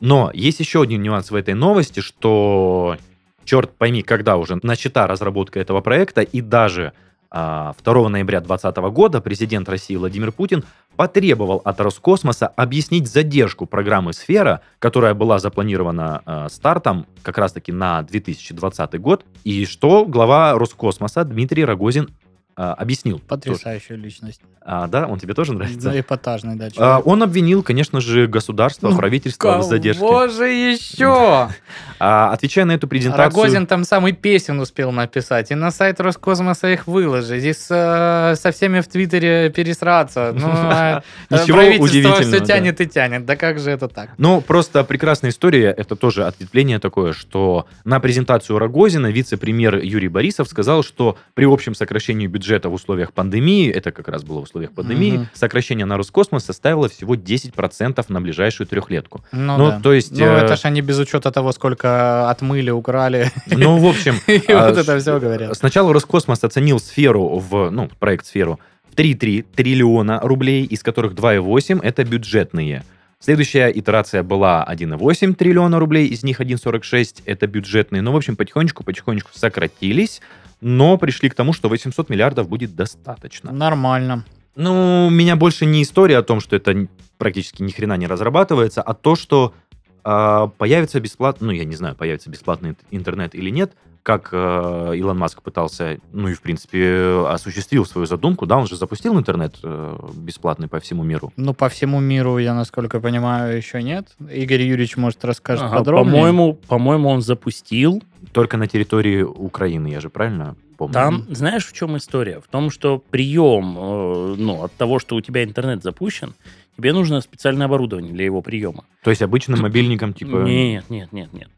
B: Но есть еще один нюанс в этой новости, что черт пойми, когда уже начата разработка этого проекта, и даже 2 ноября 2020 года президент России Владимир Путин потребовал от Роскосмоса объяснить задержку программы «Сфера», которая была запланирована а, стартом как раз-таки на 2020 год, и что глава Роскосмоса Дмитрий Рогозин а, объяснил.
A: Потрясающая личность.
B: А, да, он тебе тоже нравится?
A: Да, эпатажный, да,
B: А, он обвинил, конечно же, государство,
A: Ну,
B: правительство в задержке.
A: Кого же еще? [laughs]
B: А, отвечая на эту презентацию...
A: Рогозин там самый песен успел написать, и на сайт Роскосмоса их выложить, и с, э, со всеми в Твиттере пересраться. [laughs] Ну, а, э,
B: Ничего
A: правительство
B: удивительного,
A: все
B: да.
A: тянет и тянет. Да как же это так?
B: Ну, просто прекрасная история, это тоже ответвление такое, что на презентацию Рогозина вице-премьер Юрий Борисов сказал, что при общем сокращении бюджета в условиях пандемии, это как раз было в условиях пандемии,
A: Мгм.
B: сокращение на Роскосмос составило всего 10% на ближайшую трехлетку.
A: Ну,
B: Ну,
A: да.
B: то есть,
A: Ну,
B: э,
A: это ж они без учета того, сколько отмыли, украли. [laughs]
B: Ну, в общем... [laughs]
A: И
B: а,
A: вот это
B: ш-
A: все говорят.
B: Сначала Роскосмос оценил сферу в, ну, проект сферу в 3,3 триллиона рублей, из которых 2,8 это бюджетные. Следующая итерация была 1,8 триллиона рублей, из них 1,46 это бюджетные. Ну, в общем, потихонечку-потихонечку сократились, но пришли к тому, что 800 миллиардов будет достаточно.
A: Нормально.
B: Ну, меня больше не история о том, что это практически ни хрена не разрабатывается, а то, что а, появится бесплатно, ну, я не знаю, появится бесплатный ин- интернет или нет, как э, Илон Маск пытался, ну и, в принципе, осуществил свою задумку, да, он же запустил интернет э, бесплатный по всему миру.
A: Ну, по всему миру, я насколько понимаю, еще нет. Игорь Юрьевич, может, расскажет
C: Ага,
A: подробнее.
C: По-моему, по-моему, он запустил.
B: Только на территории Украины, я же правильно помню?
C: Там, знаешь, в чем история? В том, что прием, э, ну, от того, что у тебя интернет запущен, тебе нужно специальное оборудование для его приема.
B: То есть обычным мобильником, типа...
C: Нет, нет, нет, нет.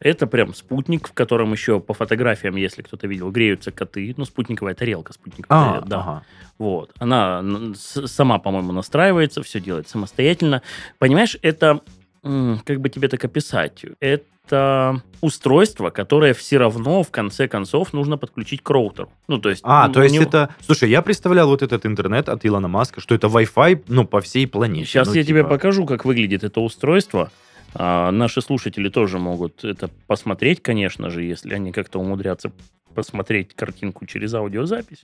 C: Это прям спутник, в котором еще по фотографиям, если кто-то видел, греются коты. Ну, спутниковая тарелка, спутниковая
B: А,
C: тарелка, да.
B: ага.
C: Вот. Она сама, по-моему, настраивается, все делает самостоятельно. Понимаешь, это, как бы тебе так описать, это устройство, которое все равно, в конце концов, нужно подключить к роутеру. Ну, то есть...
B: А, то есть
C: него-
B: это... Слушай, я представлял вот этот интернет от Илона Маска, что это Wi-Fi, ну, по всей планете.
C: Сейчас
B: Ну,
C: я тебе
B: типа-
C: покажу, как выглядит это устройство. А, наши слушатели тоже могут это посмотреть, конечно же, если они как-то умудрятся посмотреть картинку через аудиозапись.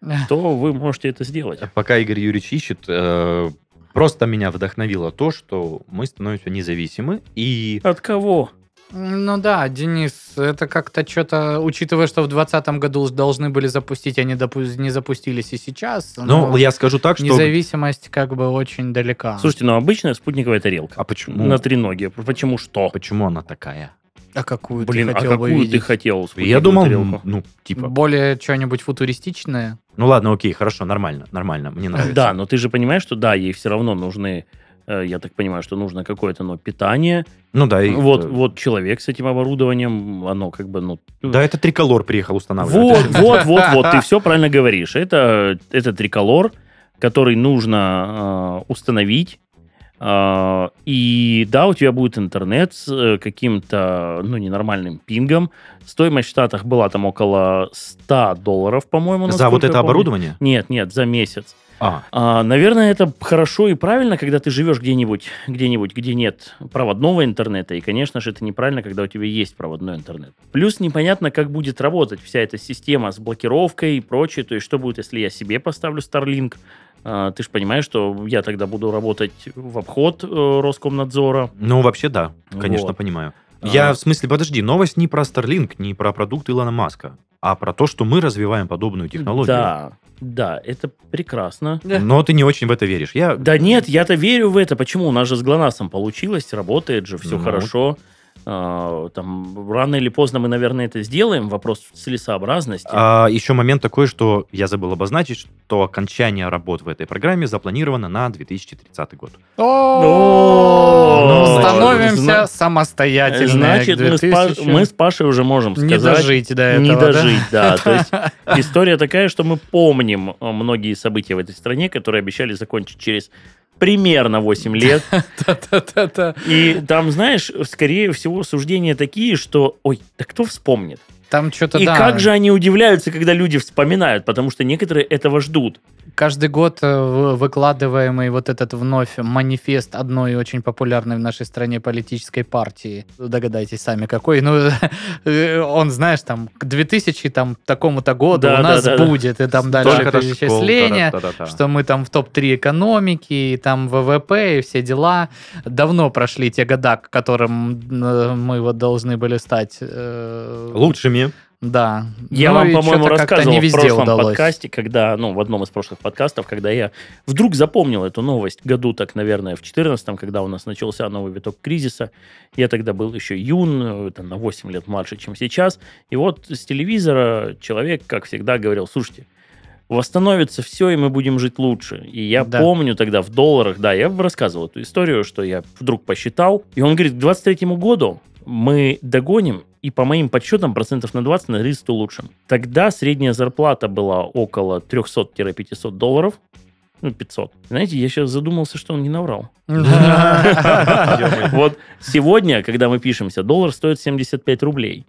C: [laughs] то вы можете это сделать.
B: Пока Игорь Юрьевич ищет, э, просто меня вдохновило то, что мы становимся независимы, и
C: От кого?
A: Ну да, Денис, это как-то что-то, учитывая, что в 2020 году должны были запустить, они допу- не запустились и сейчас.
B: ну,
A: но
B: я скажу так, что...
A: Независимость как бы очень далека.
C: Слушайте, ну обычная спутниковая тарелка.
B: А почему?
C: На треноге. Почему что?
B: Почему она такая?
A: а какую
C: Блин,
A: ты
C: а
A: хотел бы
C: какую ты
A: видеть?
C: хотел?
B: Я думал,
C: тарелку?
B: ну, типа...
A: Более что-нибудь футуристичное?
B: Ну ладно, окей, хорошо, нормально, нормально, мне нравится.
C: Да, но ты же понимаешь, что да, ей все равно нужны, я так понимаю, что нужно какое-то ну, питание.
B: Ну да, и...
C: вот,
B: э,
C: вот человек с этим оборудованием, оно как бы, ну...
B: Да, это триколор приехал устанавливать.
C: Вот, [laughs] вот, вот, вот, ты все правильно говоришь. Это, это триколор, который нужно э, установить. Э, и да, у тебя будет интернет с э, каким-то, ну, ненормальным пингом. Стоимость в Штатах была там около 100 долларов, по-моему.
B: За вот это
C: помню.
B: оборудование?
C: Нет, нет, за месяц.
B: А,
C: А, наверное, это хорошо и правильно, когда ты живешь где-нибудь, где-нибудь, где нет проводного интернета. И, конечно же, это неправильно, когда у тебя есть проводной интернет. Плюс непонятно, как будет работать вся эта система с блокировкой и прочее. То есть, что будет, если я себе поставлю Starlink? А, ты же понимаешь, что я тогда буду работать в обход э, Роскомнадзора.
B: ну вообще да, конечно,
C: Вот.
B: понимаю.
C: А.
B: Я, в смысле, подожди, новость не про Starlink, не про продукт Илона Маска, а про то, что мы развиваем подобную технологию.
C: Да, да, это прекрасно.
B: Но ты не очень в это веришь. Я...
C: Да нет, я-то верю в это. Почему? У нас же с ГЛОНАССом получилось, работает же, все
B: Ну.
C: хорошо. А, там, рано или поздно мы, наверное, это сделаем. Вопрос целесообразности.
B: А, еще момент такой, что я забыл обозначить, что окончание работ в этой программе запланировано на 2030 год.
C: О,
B: ну,
A: Становимся самостоятельными.
C: Значит, мы с, Па-
A: 2000.
C: мы с Пашей уже можем
A: не
C: сказать...
A: дожить до этого.
C: не дожить, да. [laughs] То есть история такая, что мы помним э, многие события в этой стране, которые обещали закончить через примерно 8 лет. [laughs] И там, знаешь, скорее всего, суждения такие, что, ой, да кто вспомнит?
A: Там что-то,
C: И
A: да.
C: как же они удивляются, когда люди вспоминают, потому что некоторые этого ждут.
A: Каждый год э, вы- выкладываемый вот этот вновь манифест одной очень популярной в нашей стране политической партии. Догадайтесь сами, какой. Ну, [laughs] э, он, знаешь, там, к 2000 там, такому-то году
C: Да,
A: у нас
C: да, да, да.
A: будет, и там дальше
B: Столько-то школ,
A: перечисление.
B: та-та-та-та.
A: что мы там в топ-3 экономики, и там ВВП, и все дела. Давно прошли те года, к которым э, мы вот должны были стать... э,
B: Лучшими.
A: Да.
C: Я
A: Ну
C: вам, по-моему, рассказывал
A: не
C: в
A: везде
C: прошлом
A: удалось.
C: подкасте, когда, ну, в одном из прошлых подкастов, когда я вдруг запомнил эту новость году, так, наверное, в 14 когда у нас начался новый виток кризиса. Я тогда был еще юн, это на 8 лет младше, чем сейчас. И вот с телевизора человек, как всегда, говорил, слушайте, восстановится все, и мы будем жить лучше. И я
A: Да.
C: помню тогда в долларах, да, я рассказывал эту историю, что я вдруг посчитал, и он говорит, к 23 году мы догоним, и по моим подсчетам процентов на 20 на 30 улучшим. Тогда средняя зарплата была около 300-500 долларов, ну, 500. Знаете, я сейчас задумался, что он не наврал. Вот сегодня, когда мы пишемся, доллар стоит 75 рублей.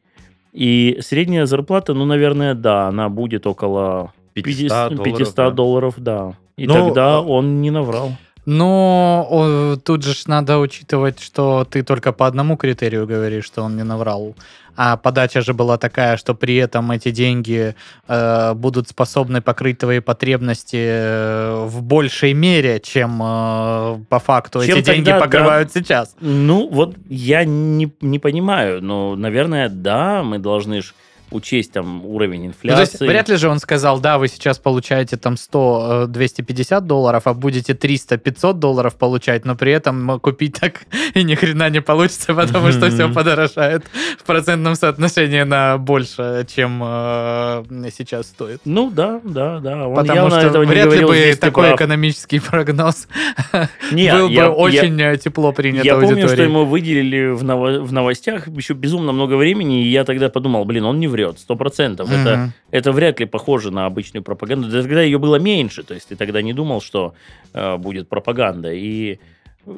C: И средняя зарплата, ну, наверное, да, она будет около 50, 500 долларов, да. И
B: Ну,
C: тогда
B: а-
C: он не наврал.
A: Но о, тут же надо учитывать, что ты только по одному критерию говоришь, что он не наврал. А подача же была такая, что при этом эти деньги э, будут способны покрыть твои потребности э, в большей мере, чем э, по факту
C: Чем
A: эти деньги
C: тогда, да.
A: покрывают сейчас.
C: Ну, вот я не, не понимаю, но, наверное, да, мы должны ж учесть там уровень
A: Ну, то есть
C: инфляции.
A: вряд ли же он сказал, да, вы сейчас получаете там 100, э, 250 долларов, а будете 300, 500 долларов получать, но при этом м, купить так [laughs] и ни хрена не получится, потому что все подорожает в процентном соотношении на больше, чем э, сейчас стоит.
C: Ну, да, да, да. Он
A: Потому что
C: этого
A: вряд ли
C: говорил,
A: бы
C: здесь ты
A: такой
C: прав.
A: экономический [laughs] прогноз [laughs]
C: Не,
A: был
C: я-
A: бы очень э, тепло принят
C: Я помню, что ему выделили в, ново- в новостях еще безумно много времени, и я тогда подумал, блин, он не врет, сто процентов. Это,
A: Мгм.
C: это вряд ли похоже на обычную пропаганду. Да Тогда ее было меньше, то есть ты тогда не думал, что э, будет пропаганда. И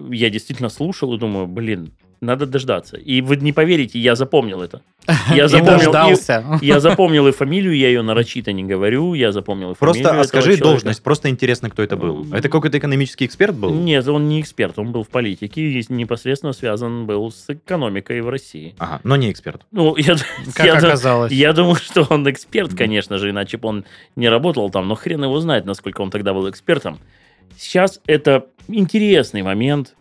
C: я действительно слушал и думаю, блин, Надо дождаться. И вы не поверите, я запомнил это. [laughs] Я запомнил, и- я запомнил и фамилию, я ее нарочито не говорю, я запомнил и фамилию
B: Просто а скажи
C: человека.
B: должность, просто интересно, кто это был. Это какой-то экономический эксперт был?
C: Нет, он не эксперт, он был в политике и непосредственно связан был с экономикой в России.
B: Ага, но не эксперт.
C: Ну, я,
A: Как
C: я,
A: оказалось.
C: я думаю, что он эксперт, конечно же, иначе бы он не работал там, но хрен его знает, насколько он тогда был экспертом. Сейчас это интересный момент,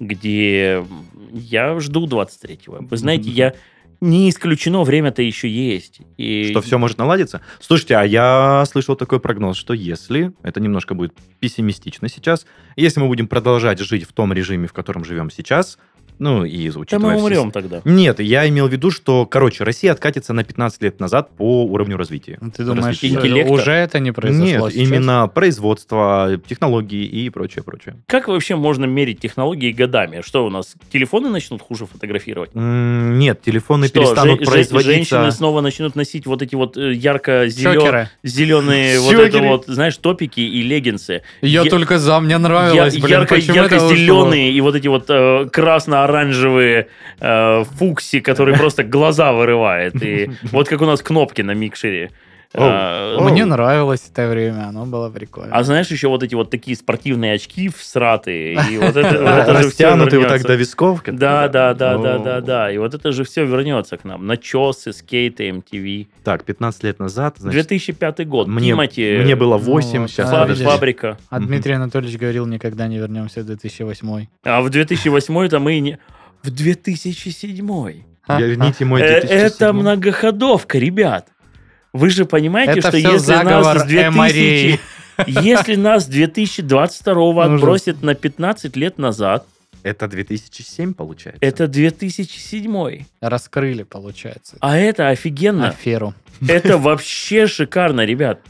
C: где я жду 23-го. Вы знаете, я не исключено, время-то еще есть. И
B: Что все может наладиться? Слушайте, а я слышал такой прогноз, что если, это немножко будет пессимистично сейчас, если мы будем продолжать жить в том режиме, в котором живем сейчас, ну и
C: Да
B: учитывая...
C: мы
B: все-
C: умрем тогда.
B: Нет, я имел в виду, что, короче, Россия откатится на 15 лет назад по уровню развития.
A: Ты думаешь.
C: Интеллекта?
A: уже это не произошло
B: Нет,
A: сейчас?
B: именно производство, технологии и прочее, прочее.
C: Как вообще можно мерить технологии годами? Что у нас, телефоны начнут хуже фотографировать?
B: Нет, телефоны
C: Что,
B: перестанут
C: же-
B: производиться...
C: женщины снова начнут носить вот эти вот э, ярко-зеленые [laughs] вот это вот, знаешь, топики и леггинсы.
A: Я,
C: Я-
A: только за, мне
C: Я-
A: нравилось, блин,
C: ярко,
A: почему это ушло?
C: ярко-зеленые и вот эти вот э, красно-оранжевые э, фукси, которые просто глаза вырывает. И [laughs] вот как у нас кнопки на микшере. А.
A: Мне нравилось это время, оно было прикольно.
C: А знаешь, еще вот эти вот такие спортивные очки всратые. И вот это, это же все
B: Растянутые вот так до висков.
C: Да, да, да, да, да, да. И вот это же все вернется к нам. Начесы, скейты, MTV.
B: Так, 15 лет назад, значит,
C: 2005 год.
B: мне, мне было
A: Ну,
B: 8,
A: вот,
B: сейчас
C: фабрика.
A: А. Дмитрий Анатольевич говорил, никогда не вернемся в 2008.
C: А в 2008 мы и не... В 2007
B: Верните мой
C: Э,
B: 2007.
C: Это многоходовка, ребят. Вы же понимаете,
A: Это
C: что если нас с 2000...
A: Эморей.
C: Если нас с 2022
A: Ужас.
C: отбросит на 15 лет назад,
B: Это 2007, получается?
C: это 2007.
A: Раскрыли, получается,
C: А это офигенно.
A: аферу.
C: Это вообще шикарно, ребят.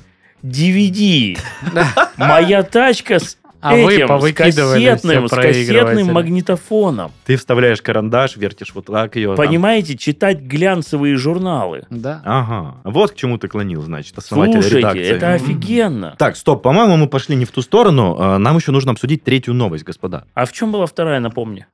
C: DVD. [laughs] Моя тачка с
A: А вы
C: этим, с
A: повыкидывали
C: кассетным,
A: все
C: с кассетным магнитофоном.
B: Ты вставляешь карандаш, вертишь вот так ее. там.
C: Понимаете, читать глянцевые журналы.
A: Да.
B: Ага. Вот к чему ты клонил, значит, основатель
C: Слушайте,
B: редакции.
C: это офигенно.
B: Так, стоп, по-моему, мы пошли не в ту сторону. А, Нам еще нужно обсудить третью новость, господа.
C: А в чем была вторая, напомни?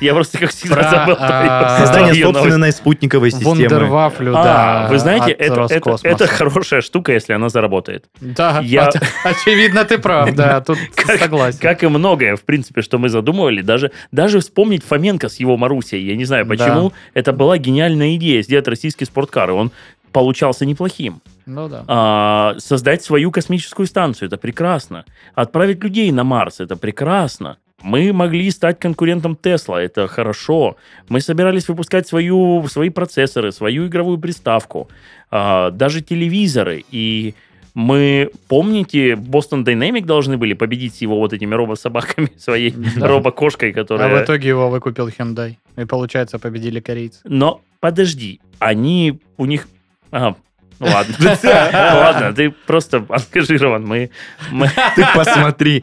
C: Я просто, как всегда,
A: Про,
C: забыл.
A: а,
B: Создание собственной спутниковой системы.
A: Вундервафлю, да.
C: А, вы знаете, это, это, хорошая штука, если она заработает.
A: Да,
C: Я-
A: оч- очевидно, ты прав, да, тут [laughs]
C: Как-
A: согласен.
C: Как и многое, в принципе, что мы задумывали, даже, даже вспомнить Фоменко с его Марусей, я не знаю почему, это была гениальная идея, сделать российский спорткар, и он получался неплохим.
A: Ну да.
C: А, создать свою космическую станцию, это прекрасно. Отправить людей на Марс, это прекрасно. Мы могли стать конкурентом Тесла, это хорошо. Мы собирались выпускать свою, свои процессоры, свою игровую приставку, а, даже телевизоры. И мы, помните, Boston Dynamic должны были победить с его вот этими робособаками, [laughs] своей
A: Да.
C: робокошкой,
A: А
C: которая...
A: в итоге его выкупил Hyundai. И, получается, победили корейцы.
C: Но подожди, они у них... Ага, ну ладно. [laughs] Ладно, ты просто ангажирован. Мы, мы-
B: Ты посмотри.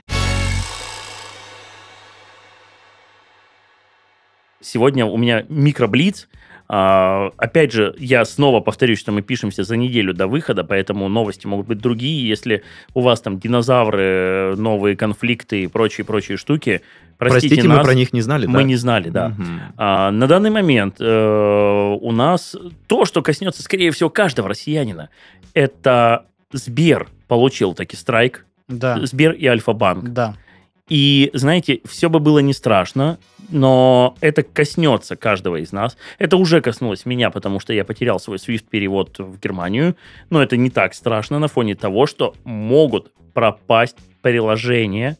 C: Сегодня у меня микроблиц. А, Опять же, я снова повторюсь, что мы пишемся за неделю до выхода, поэтому новости могут быть другие. Если у вас там динозавры, новые конфликты и прочие-прочие штуки, простите,
B: Простите, мы
C: нас,
B: про них не знали,
C: мы
B: да?
C: не знали, да.
B: Мгм.
C: А, на данный момент э, у нас то, что коснется, скорее всего, каждого россиянина, это Сбер получил таки страйк.
A: Да,
C: Сбер и Альфа-банк.
A: да.
C: И, знаете, все бы было не страшно, но это коснется каждого из нас. Это уже коснулось меня, потому что я потерял свой Swift-перевод в Германию. Но это не так страшно на фоне того, что могут пропасть приложения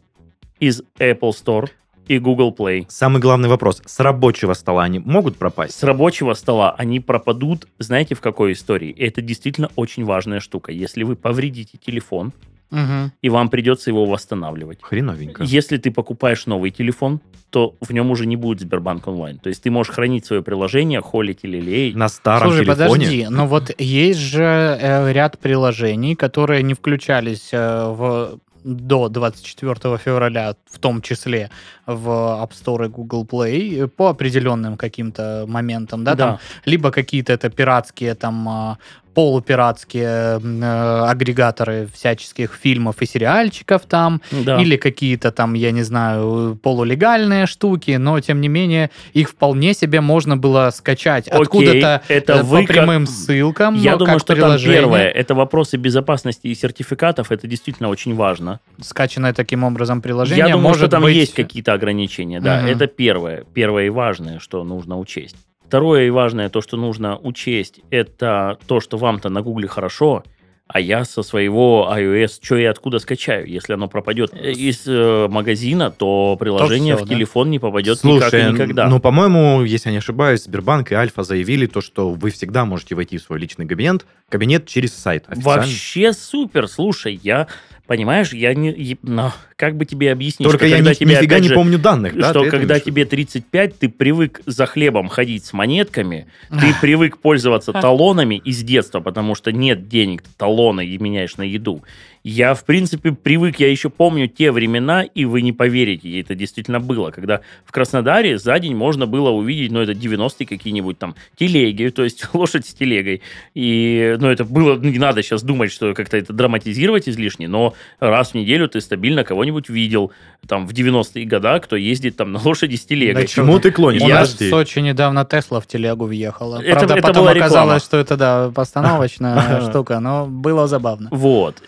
C: из Apple Store и Google Play.
B: Самый главный вопрос. С рабочего стола они могут пропасть?
C: С рабочего стола они пропадут, знаете, в какой истории? И это действительно очень важная штука. Если вы повредите телефон,
A: Мгм.
C: и вам придется его восстанавливать.
B: Хреновенько.
C: Если ты покупаешь новый телефон, то в нем уже не будет Сбербанк онлайн. То есть ты можешь хранить свое приложение, холить или леять.
B: На старом
A: Слушай,
B: телефоне?
A: подожди, но [laughs] вот есть же э, ряд приложений, которые не включались э, в до 24 февраля, в том числе в App Store и Google Play, э, по определенным каким-то моментам, да, там либо какие-то это пиратские там а, полупиратские э, агрегаторы всяческих фильмов и сериальчиков там,
C: Да.
A: или какие-то там, я не знаю, полулегальные штуки, но тем не менее их вполне себе можно было скачать
C: Окей,
A: откуда-то
C: это
A: э,
C: вы
A: по
C: как-
A: прямым ссылкам,
C: Я
A: но
C: думаю,
A: как
C: что там
A: приложение,
C: первое, это вопросы безопасности и сертификатов, это действительно очень важно.
A: скачанное таким образом приложение,
C: Я думаю,
A: может
C: что там
A: быть...
C: есть какие-то ограничения, да.
A: Мгм.
C: Это первое, первое и важное, что нужно учесть. Второе и важное, то, что нужно учесть, это то, что вам-то на Гугле хорошо, а я со своего iOS что и откуда скачаю? Если оно пропадет из э, магазина, то приложение
A: всё,
C: в
A: да.
C: телефон не попадет никак и
B: Слушай,
C: никогда.
B: ну, по-моему, если я не ошибаюсь, Сбербанк и Альфа заявили то, что вы всегда можете войти в свой личный кабинет, кабинет через сайт официально.
C: Вообще супер. Слушай, я, понимаешь, я не... но как бы тебе объяснить,
B: Только
C: что
B: я
C: когда
B: ни-
C: тебе,
B: нифига не
C: же,
B: помню данных, да?
C: что
B: ты
C: когда тебе 35, ты привык за хлебом ходить с монетками, [laughs] ты привык пользоваться талонами из детства, потому что нет денег, талоны и меняешь на еду. Я, в принципе, привык, я еще помню те времена, и вы не поверите, и это действительно было, когда в Краснодаре за день можно было увидеть, ну, это 90-е какие-нибудь там телеги, то есть [laughs] лошадь с телегой. И, ну, это было, не надо сейчас думать, что как-то это драматизировать излишне, но раз в неделю ты стабильно кого-нибудь видел, там, в 90-е годы, кто ездит там на лошади с телегой.
A: Да
B: чему ты клонишь?
A: У
C: Я-
A: нас в. Сочи недавно Тесла в телегу въехала.
C: Это-
A: Правда,
C: это
A: потом
C: была реклама.
A: оказалось, что это, да, постановочная [laughs] штука, но было забавно.
C: Вот.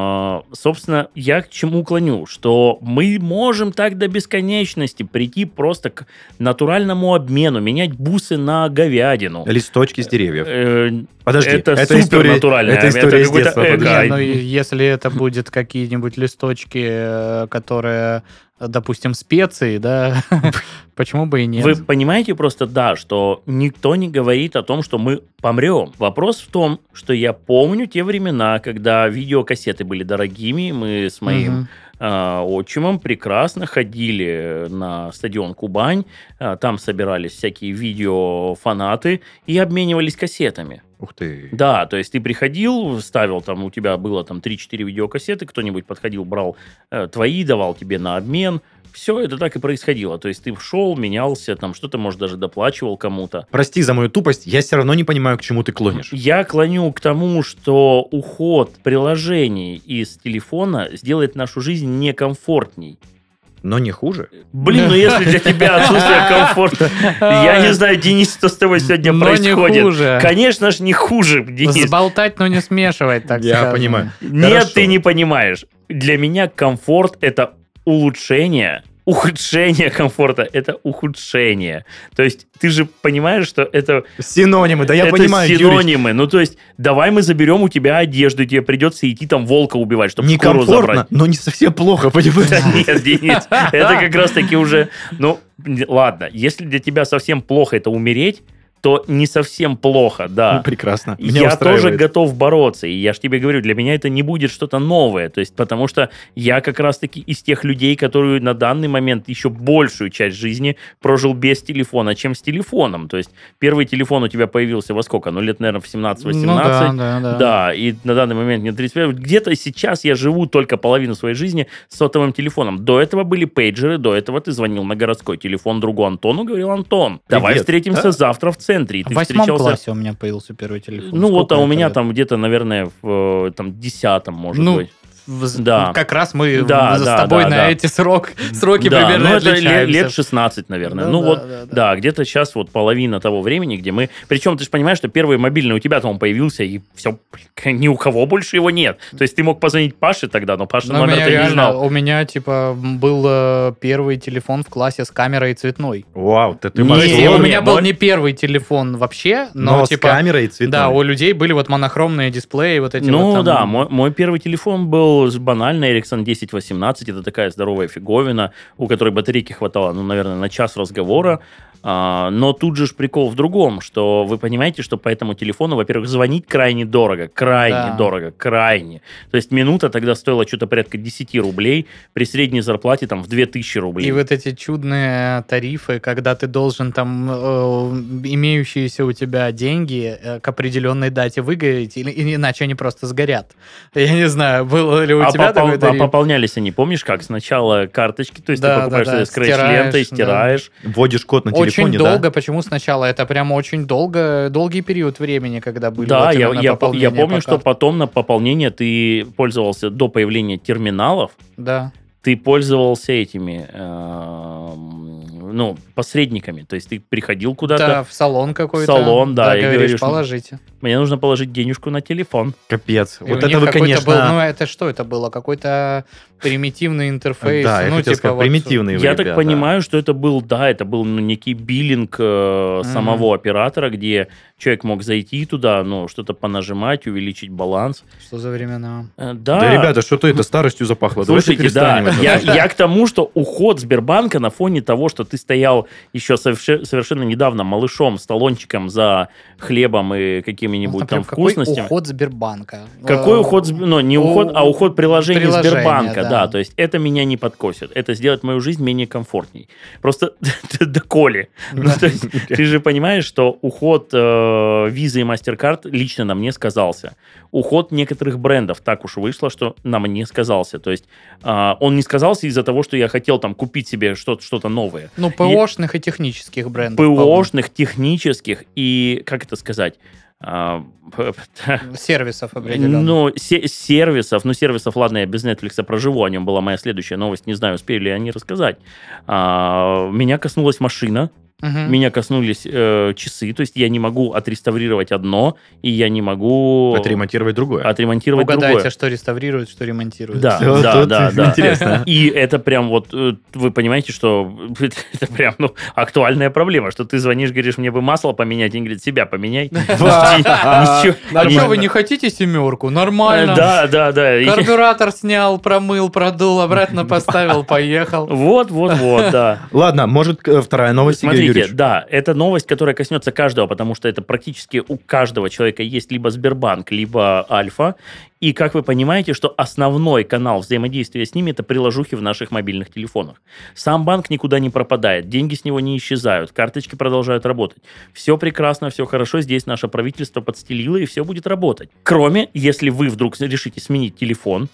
C: Э, Собственно, я к чему клоню? Что мы можем так до бесконечности прийти просто к натуральному обмену, менять бусы на говядину.
B: Листочки с деревьев.
C: Э,
B: Подожди,
C: это
B: это
C: супер
B: история,
C: натуральная,
B: это
C: это
B: история из
C: какой-то
B: детства.
A: Не, ну, если это будет какие-нибудь листочки, э, которые, допустим, специи, да, [laughs] почему бы и нет?
C: Вы понимаете просто, да, что никто не говорит о том, что мы помрем. Вопрос в том, что я помню те времена, когда видеокассеты были дорогими, мы с моим отчимом прекрасно ходили на стадион Кубань, а, там собирались всякие видеофанаты и обменивались кассетами.
B: Ух ты.
C: Да, то есть ты приходил, ставил там, у тебя было там 3-4 видеокассеты, кто-нибудь подходил, брал э, твои, давал тебе на обмен. Все это так и происходило. То есть ты шел, менялся, там что-то, может, даже доплачивал кому-то.
B: Прости за мою тупость, я все равно не понимаю, к чему ты клонишь.
C: Я клоню к тому, что уход приложений из телефона сделает нашу жизнь некомфортней.
B: Но не хуже.
C: Блин, ну если для тебя [laughs] отсутствие комфорта, я не знаю, Денис, что с тобой сегодня
A: Но не
C: происходит.
A: хуже.
C: Конечно ж, не хуже, Денис.
A: Сболтать, но не смешивать, так
B: Я
A: скажем.
B: понимаю.
C: Нет,
B: Хорошо.
C: ты не понимаешь. Для меня комфорт это улучшение, ухудшение комфорта это ухудшение. То есть ты же понимаешь, что это
B: Синонимы, да я
C: это
B: понимаю, Юрий.
C: синонимы. Ну, то есть, давай мы заберем у тебя одежду, и тебе придется идти там волка убивать, чтобы шкуру забрать.
B: но не совсем плохо, понимаешь?
C: Нет, Денис, это как раз таки уже, ну, ладно, если для тебя совсем плохо это умереть, то не совсем плохо, да.
B: Ну, Прекрасно. Меня
C: я тоже
B: устраивает.
C: готов бороться, и я ж тебе говорю, для меня это не будет что-то новое, то есть потому что я как раз-таки из тех людей, которые на данный момент еще большую часть жизни прожил без телефона, чем с телефоном, то есть первый телефон у тебя появился во сколько? Ну, лет, наверное, в 17-18.
A: Ну да, да, да.
C: Да, и на данный момент мне 35. Где-то сейчас я живу только половину своей жизни с сотовым телефоном. До этого были пейджеры, до этого ты звонил на городской телефон другу Антону, говорил, Антон, давай
B: Привет.
C: встретимся
B: Да.
C: завтра в центре. И
A: В восьмом
C: встречался...
A: классе у меня появился первый телефон.
C: Ну вот,
A: Сколько
C: а у меня
A: лет?
C: там где-то, наверное, в э, там, десятом, может
A: Ну,
C: быть. Да.
A: Как раз мы
C: Да,
A: с
C: да,
A: тобой
C: да,
A: на
C: да.
A: эти срок, [laughs] сроки
C: да,
A: примерно
C: ну это ле-
A: отличаемся.
C: лет 16, наверное.
A: Ну
C: Ну,
A: да,
C: вот,
A: да,
C: да,
A: да.
C: где-то сейчас вот половина того времени, где мы... Причем ты же понимаешь, что первый мобильный у тебя-то он появился, и все, [laughs] ни у кого больше его нет. То есть ты мог позвонить Паше тогда, но Паша
A: Ну, у
C: номер
A: меня
C: ты не
A: реально,
C: знал.
A: у меня, типа, был э, первый телефон в классе с камерой цветной.
B: Вау, ты, ты
C: Не,
A: То
C: не,
A: у
C: не,
A: меня был
C: но-
A: не первый телефон вообще, но,
B: но с
A: типа...
B: камерой и цветной.
A: Да, у людей были вот монохромные дисплеи, вот эти
C: Ну
A: вот там-
C: да, мой, мой первый телефон был банальный Ericsson 1018, это такая здоровая фиговина, у которой батарейки хватало, ну, наверное, на час разговора. А, но тут же ж прикол в другом, что вы понимаете, что по этому телефону, во-первых, звонить крайне дорого, крайне
A: Да.
C: дорого, крайне. То есть минута тогда стоила что-то порядка 10 рублей, при средней зарплате там в 2000 рублей.
A: И вот эти чудные тарифы, когда ты должен там э, имеющиеся у тебя деньги э, к определенной дате выгореть, или, иначе они просто сгорят. Я не знаю, было ли у
C: а,
A: тебя
C: попол-
A: такой
C: а пополнялись они, помнь, как? Сначала карточки, то есть
A: Да,
C: ты покупаешь
A: да, да,
C: скретч лентой,
A: стираешь, да.
C: стираешь.
B: Вводишь код на
A: Очень очень
B: телефоне, да.
A: долго. Почему сначала? Это прям очень долго, долгий период времени, когда были
C: Да,
A: вот
C: я, я, я помню,
A: по
C: что потом на пополнение ты пользовался до появления терминалов,
A: Да.
C: ты пользовался этими, эм, ну, посредниками. То есть ты приходил куда-то,
A: Да, в салон какой-то.
C: салон, да, и
A: говоришь,
C: говоришь,
A: положите.
C: мне нужно положить денежку на телефон.
B: Капец.
A: И
B: вот это вы, конечно...
A: был, ну это что это было? Какой-то примитивный интерфейс.
B: да, я
A: ну,
B: хотел
A: типа
B: сказать,
A: вот-
B: примитивные вы
C: Я так
B: ребята.
C: понимаю, что это был, да, это был ну, некий биллинг э, самого оператора, где человек мог зайти туда, ну, что-то понажимать, увеличить баланс.
A: Что за времена?
C: Э, да,
B: Да, ребята, что-то это старостью запахло.
C: Слушайте, да, я, я к тому, что уход Сбербанка на фоне того, что ты стоял еще соверше- совершенно недавно малышом с талончиком за хлебом и какими-нибудь
A: Ну,
C: там
A: например, какой
C: вкусностями.
A: уход Сбербанка?
C: Какой
A: Э,
C: уход, ну, не
A: у-
C: уход, а уход приложения
A: приложения,
C: Сбербанка,
A: да.
C: да. то есть это меня не подкосит, это сделает мою жизнь менее комфортней. Просто [laughs] доколе. Ну,
A: Да.
C: то есть [laughs] ты же понимаешь, что уход э, визы и MasterCard лично на мне сказался. Уход некоторых брендов так уж вышло, что на мне сказался. То есть а, он не сказался из-за того, что я хотел там купить себе что-то что новое.
A: Ну, ПОшных и технических брендов.
C: ПОшных, технических и, как это сказать, а, [laughs]
A: Сервисов определенно.
C: ну, се- сервисов, ну, сервисов, ладно, я без Netflix проживу, о нем была моя следующая новость, не знаю, успели ли они рассказать. А, меня коснулась машина,
A: Мгм.
C: меня коснулись э, часы, то есть я не могу отреставрировать одно, и я не могу
B: Отремонтировать другое.
C: отремонтировать
A: Угадайте,
C: другое.
A: что реставрируют, что ремонтируют.
C: Да, [laughs]
B: Вот
C: да, да, да.
B: Интересно.
C: И это прям вот, э, вы понимаете, что [laughs] это прям ну, актуальная проблема, что ты звонишь, говоришь, мне бы масло поменять, и говорит, себя поменяй. [laughs]
A: А что, вы не хотите семерку? Нормально.
C: Да, да, да.
A: Карбюратор снял, промыл, продул, обратно поставил, поехал.
C: Вот, вот, вот, да.
B: Ладно, может, э, вторая новость, Игорь
C: Смотрите,
B: Юрьевич?
C: да, это новость, которая коснется каждого, потому что это практически у каждого человека есть либо Сбербанк, либо Альфа. И как вы понимаете, что основной канал взаимодействия с ними это приложухи в наших мобильных телефонах. Сам банк никуда не пропадает, деньги с него не исчезают, карточки продолжают работать. Все прекрасно, все хорошо, здесь наше правительство подстелило, и все будет работать. Кроме, если вы вдруг решите сменить телефон,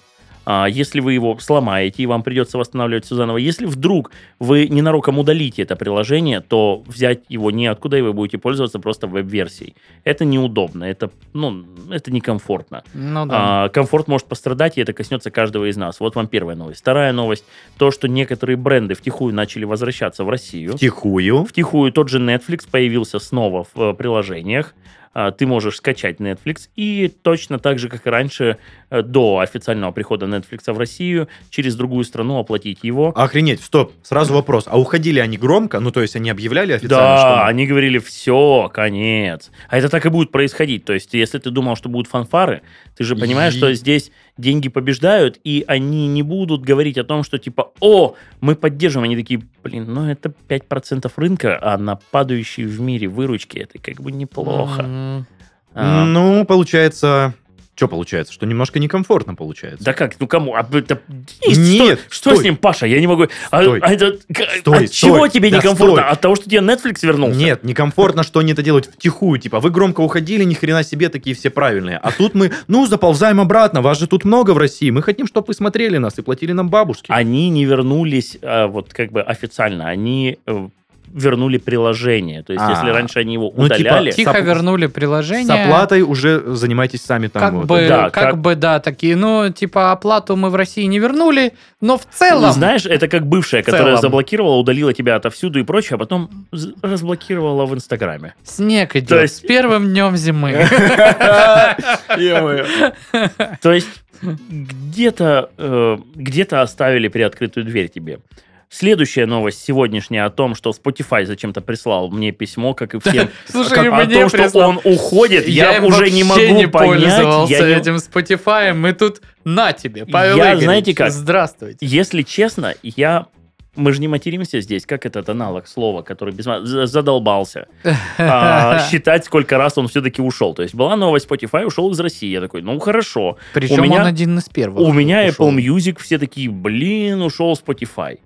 C: а, если вы его сломаете, и вам придется восстанавливать все заново, если вдруг вы ненароком удалите это приложение, то взять его неоткуда, и вы будете пользоваться просто веб-версией. Это неудобно, это, ну, это некомфортно.
A: Ну да.
C: А, комфорт может пострадать, и это коснется каждого из нас. Вот вам первая новость. Вторая новость. То, что некоторые бренды втихую начали возвращаться в Россию.
B: Втихую.
C: Втихую тот же Netflix появился снова в э, приложениях. А, Ты можешь скачать Netflix и точно так же, как и раньше, э, до официального прихода Netflix в Россию, через другую страну оплатить его.
B: Охренеть, стоп, сразу вопрос. А уходили они громко? Ну, то есть они объявляли официально,
C: Да,
B: что...
C: они говорили, все, конец. А это так и будет происходить. То есть, если ты думал, что будут фанфары, ты же понимаешь,
B: И-
C: что здесь деньги побеждают, и они не будут говорить о том, что типа, о, мы поддерживаем. Они такие, блин, ну это 5% рынка, а на падающей в мире выручки это как бы неплохо.
A: М,
C: А,
B: Ну, получается... Что получается? Что немножко некомфортно получается.
C: Да как, ну кому? А, это-
B: Нет,
C: что, что с ним, Паша? Я не могу. А-
B: Стой.
C: а это-
B: Стой,
C: от чего
B: стой.
C: тебе
B: Да
C: некомфортно?
B: стой.
C: От того, что тебе Netflix вернулся?
B: Нет, некомфортно, что они это делают втихую. Типа, вы громко уходили, ни хрена себе, такие все правильные. А тут мы, ну, заползаем обратно. Вас же тут много в России. Мы хотим, чтобы вы смотрели нас и платили нам бабушки.
C: они не вернулись а, вот как бы официально, они э, вернули приложение. То есть,
B: А.
C: если раньше они его
B: Ну, типа,
C: удаляли,
B: С
A: Тихо
B: оп-
A: вернули
B: С
A: приложение.
B: оплатой уже занимайтесь сами там.
A: Как
B: вот.
A: бы,
C: Да,
A: как,
C: как-
A: бы, да, такие, ну, типа, оплату мы в России не вернули, но в целом...
C: знаешь, это как бывшая, которая
A: целом.
C: заблокировала, удалила тебя отовсюду и прочее, а потом разблокировала в Инстаграме.
A: Снег идет
C: То есть-
A: с первым днем зимы. [laughs]
C: То есть где-то э, где-то оставили приоткрытую дверь тебе. Следующая новость сегодняшняя о том, что Spotify зачем-то прислал мне письмо, как и всем, [laughs]
A: Слушай,
C: как- о том, что
A: прислал.
C: он уходит, я,
A: им
C: уже не могу
A: не
C: понять. я не-
A: этим Spotify, мы тут на тебе, Павел
C: Я,
A: Игоревич,
C: знаете как,
A: Здравствуйте.
C: Если честно, я... Мы же не материмся здесь, как этот аналог слова, который без... задолбался. А, [laughs] считать, сколько раз он все-таки ушел. То есть была новость, Spotify ушел из России. Я такой, ну хорошо.
A: Причем
C: у меня-
A: он один из первых.
C: У меня
A: ушел.
C: Apple Music все такие, блин, ушел Spotify.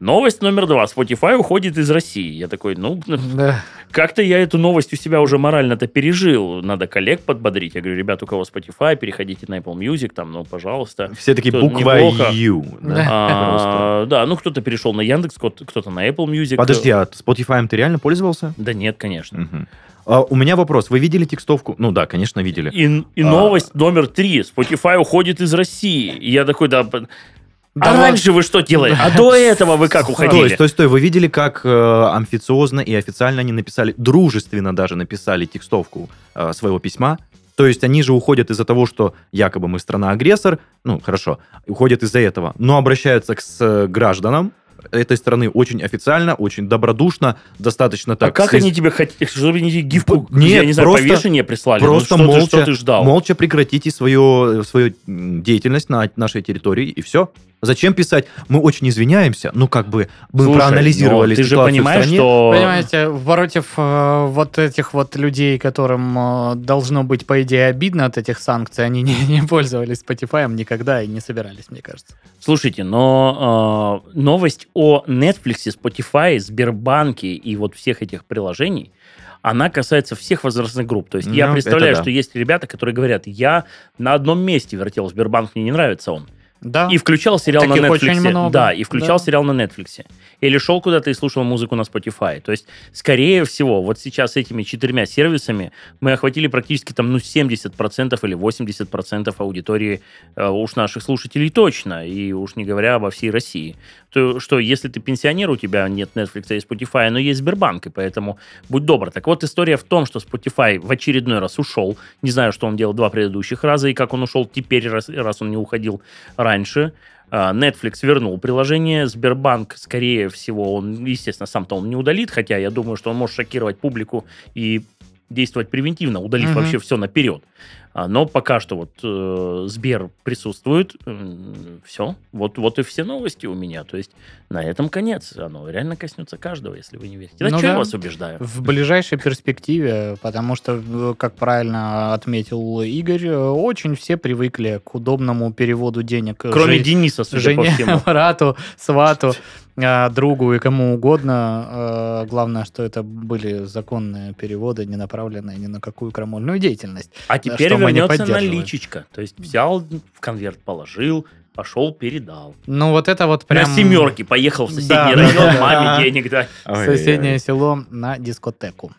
C: Новость номер два. Spotify уходит из России. Я такой, ну, [laughs]
A: Да.
C: как-то я эту новость у себя уже морально-то пережил. Надо коллег подбодрить. Я говорю, ребят, у кого Spotify, переходите на Apple Music, там, ну, пожалуйста.
B: Все такие
C: Тут
B: буква. Ю. да?
C: А, да, ну, кто-то перешел на Яндекс, кто-то на Apple Music.
B: Подожди, а Spotify ты реально пользовался?
C: Да нет, конечно.
B: Мгм. А, у меня вопрос. Вы видели текстовку? Ну да, конечно, видели.
C: И, и
B: А.
C: новость номер три. Spotify уходит из России. И я такой, да...
A: Да
C: а
A: вот-
C: раньше вы что делали? А до [laughs] этого вы как уходили?
B: стой, стой. Вы видели, как э, амфициозно и официально они написали, дружественно даже написали текстовку э, своего письма? То есть они же уходят из-за того, что якобы мы страна-агрессор, ну, хорошо, уходят из-за этого, но обращаются к с, гражданам этой страны очень официально, очень добродушно, достаточно так...
C: а как они тебе хотели? Чтобы они тебе гифку,
B: нет,
C: я не знаю,
B: просто-
C: повешение прислали?
B: Просто
C: ну, что,
B: молча,
C: ты, что ты ждал?
B: молча прекратите свою, свою деятельность на нашей территории, и все. Зачем писать? Мы очень извиняемся, ну, как бы, мы
C: Слушай,
B: проанализировали
C: но ты же понимаешь,
B: стране.
C: что...
A: Понимаете, против э, вот этих вот людей, которым э, должно быть, по идее, обидно от этих санкций, они не, не пользовались Spotify никогда и не собирались, мне кажется.
C: Слушайте, но э, новость о Netflix, Spotify, Сбербанке и вот всех этих приложений, она касается всех возрастных групп. То есть я
B: Ну,
C: представляю,
B: это да.
C: что есть ребята, которые говорят, я на одном месте вертел Сбербанк, мне не нравится он.
A: Да.
C: И включал сериал
A: Таких
C: на Netflix.
A: очень много.
C: Да, и включал
A: Да.
C: сериал на Netflix. Или шел куда-то и слушал музыку на Spotify. То есть, скорее всего, вот сейчас этими четырьмя сервисами мы охватили практически там, ну, 70% или 80% аудитории э, уж наших слушателей точно. И уж не говоря обо всей России. То, что если ты пенсионер, у тебя нет Netflix и Spotify, но есть Сбербанк, и поэтому будь добр. Так вот, история в том, что Spotify в очередной раз ушел. Не знаю, что он делал два предыдущих раза, и как он ушел теперь, раз, раз он не уходил раньше. А, Netflix вернул приложение, Сбербанк, скорее всего, он, естественно, сам-то он не удалит, хотя я думаю, что он может шокировать публику и действовать превентивно, удалив
A: Мгм.
C: вообще все наперед. А, Но пока что вот э, Сбер присутствует, все, вот, вот и все новости у меня. То есть на этом конец. Оно реально коснется каждого, если вы не верите. Да
A: Ну
C: что я
A: да.
C: вас убеждаю?
A: В ближайшей перспективе, потому что, э, как правильно отметил Игорь, э, очень все привыкли к удобному переводу денег. э,
C: Кроме
A: жи-
C: Дениса, судя по
A: жене,
C: всему. [laughs]
A: брату, свату, а, другу и кому угодно. Э, Главное, что это были законные переводы, не направленные ни на какую крамольную деятельность.
C: А теперь
A: не
C: вернется наличечка. То есть взял, в конверт положил, пошел, передал.
A: Ну, вот это вот прям...
C: На семерке поехал в соседний
A: Да,
C: район,
A: да, да.
C: маме денег дать.
A: Соседнее село на дискотеку.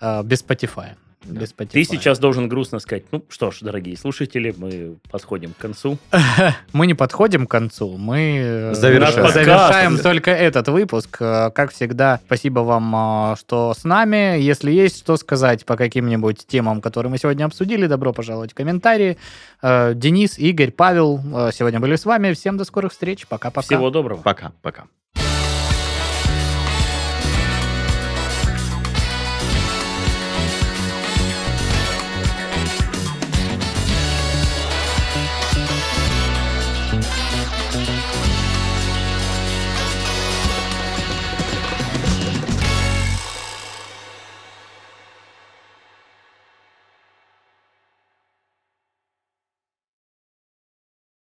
A: Э, Без Spotify.
B: Да.
A: Без Spotify.
C: Ты сейчас должен грустно сказать, ну что ж, дорогие слушатели, мы подходим к концу. [laughs]
A: Мы не подходим к концу, мы э,
B: Завершаем.
A: Только этот выпуск. Э, Как всегда, спасибо вам, э, что с нами. Если есть что сказать по каким-нибудь темам, которые мы сегодня обсудили, добро пожаловать в комментарии. Денис, Игорь, Павел сегодня были с вами. Всем до скорых встреч. Пока-пока.
C: Всего доброго.
B: Пока, пока.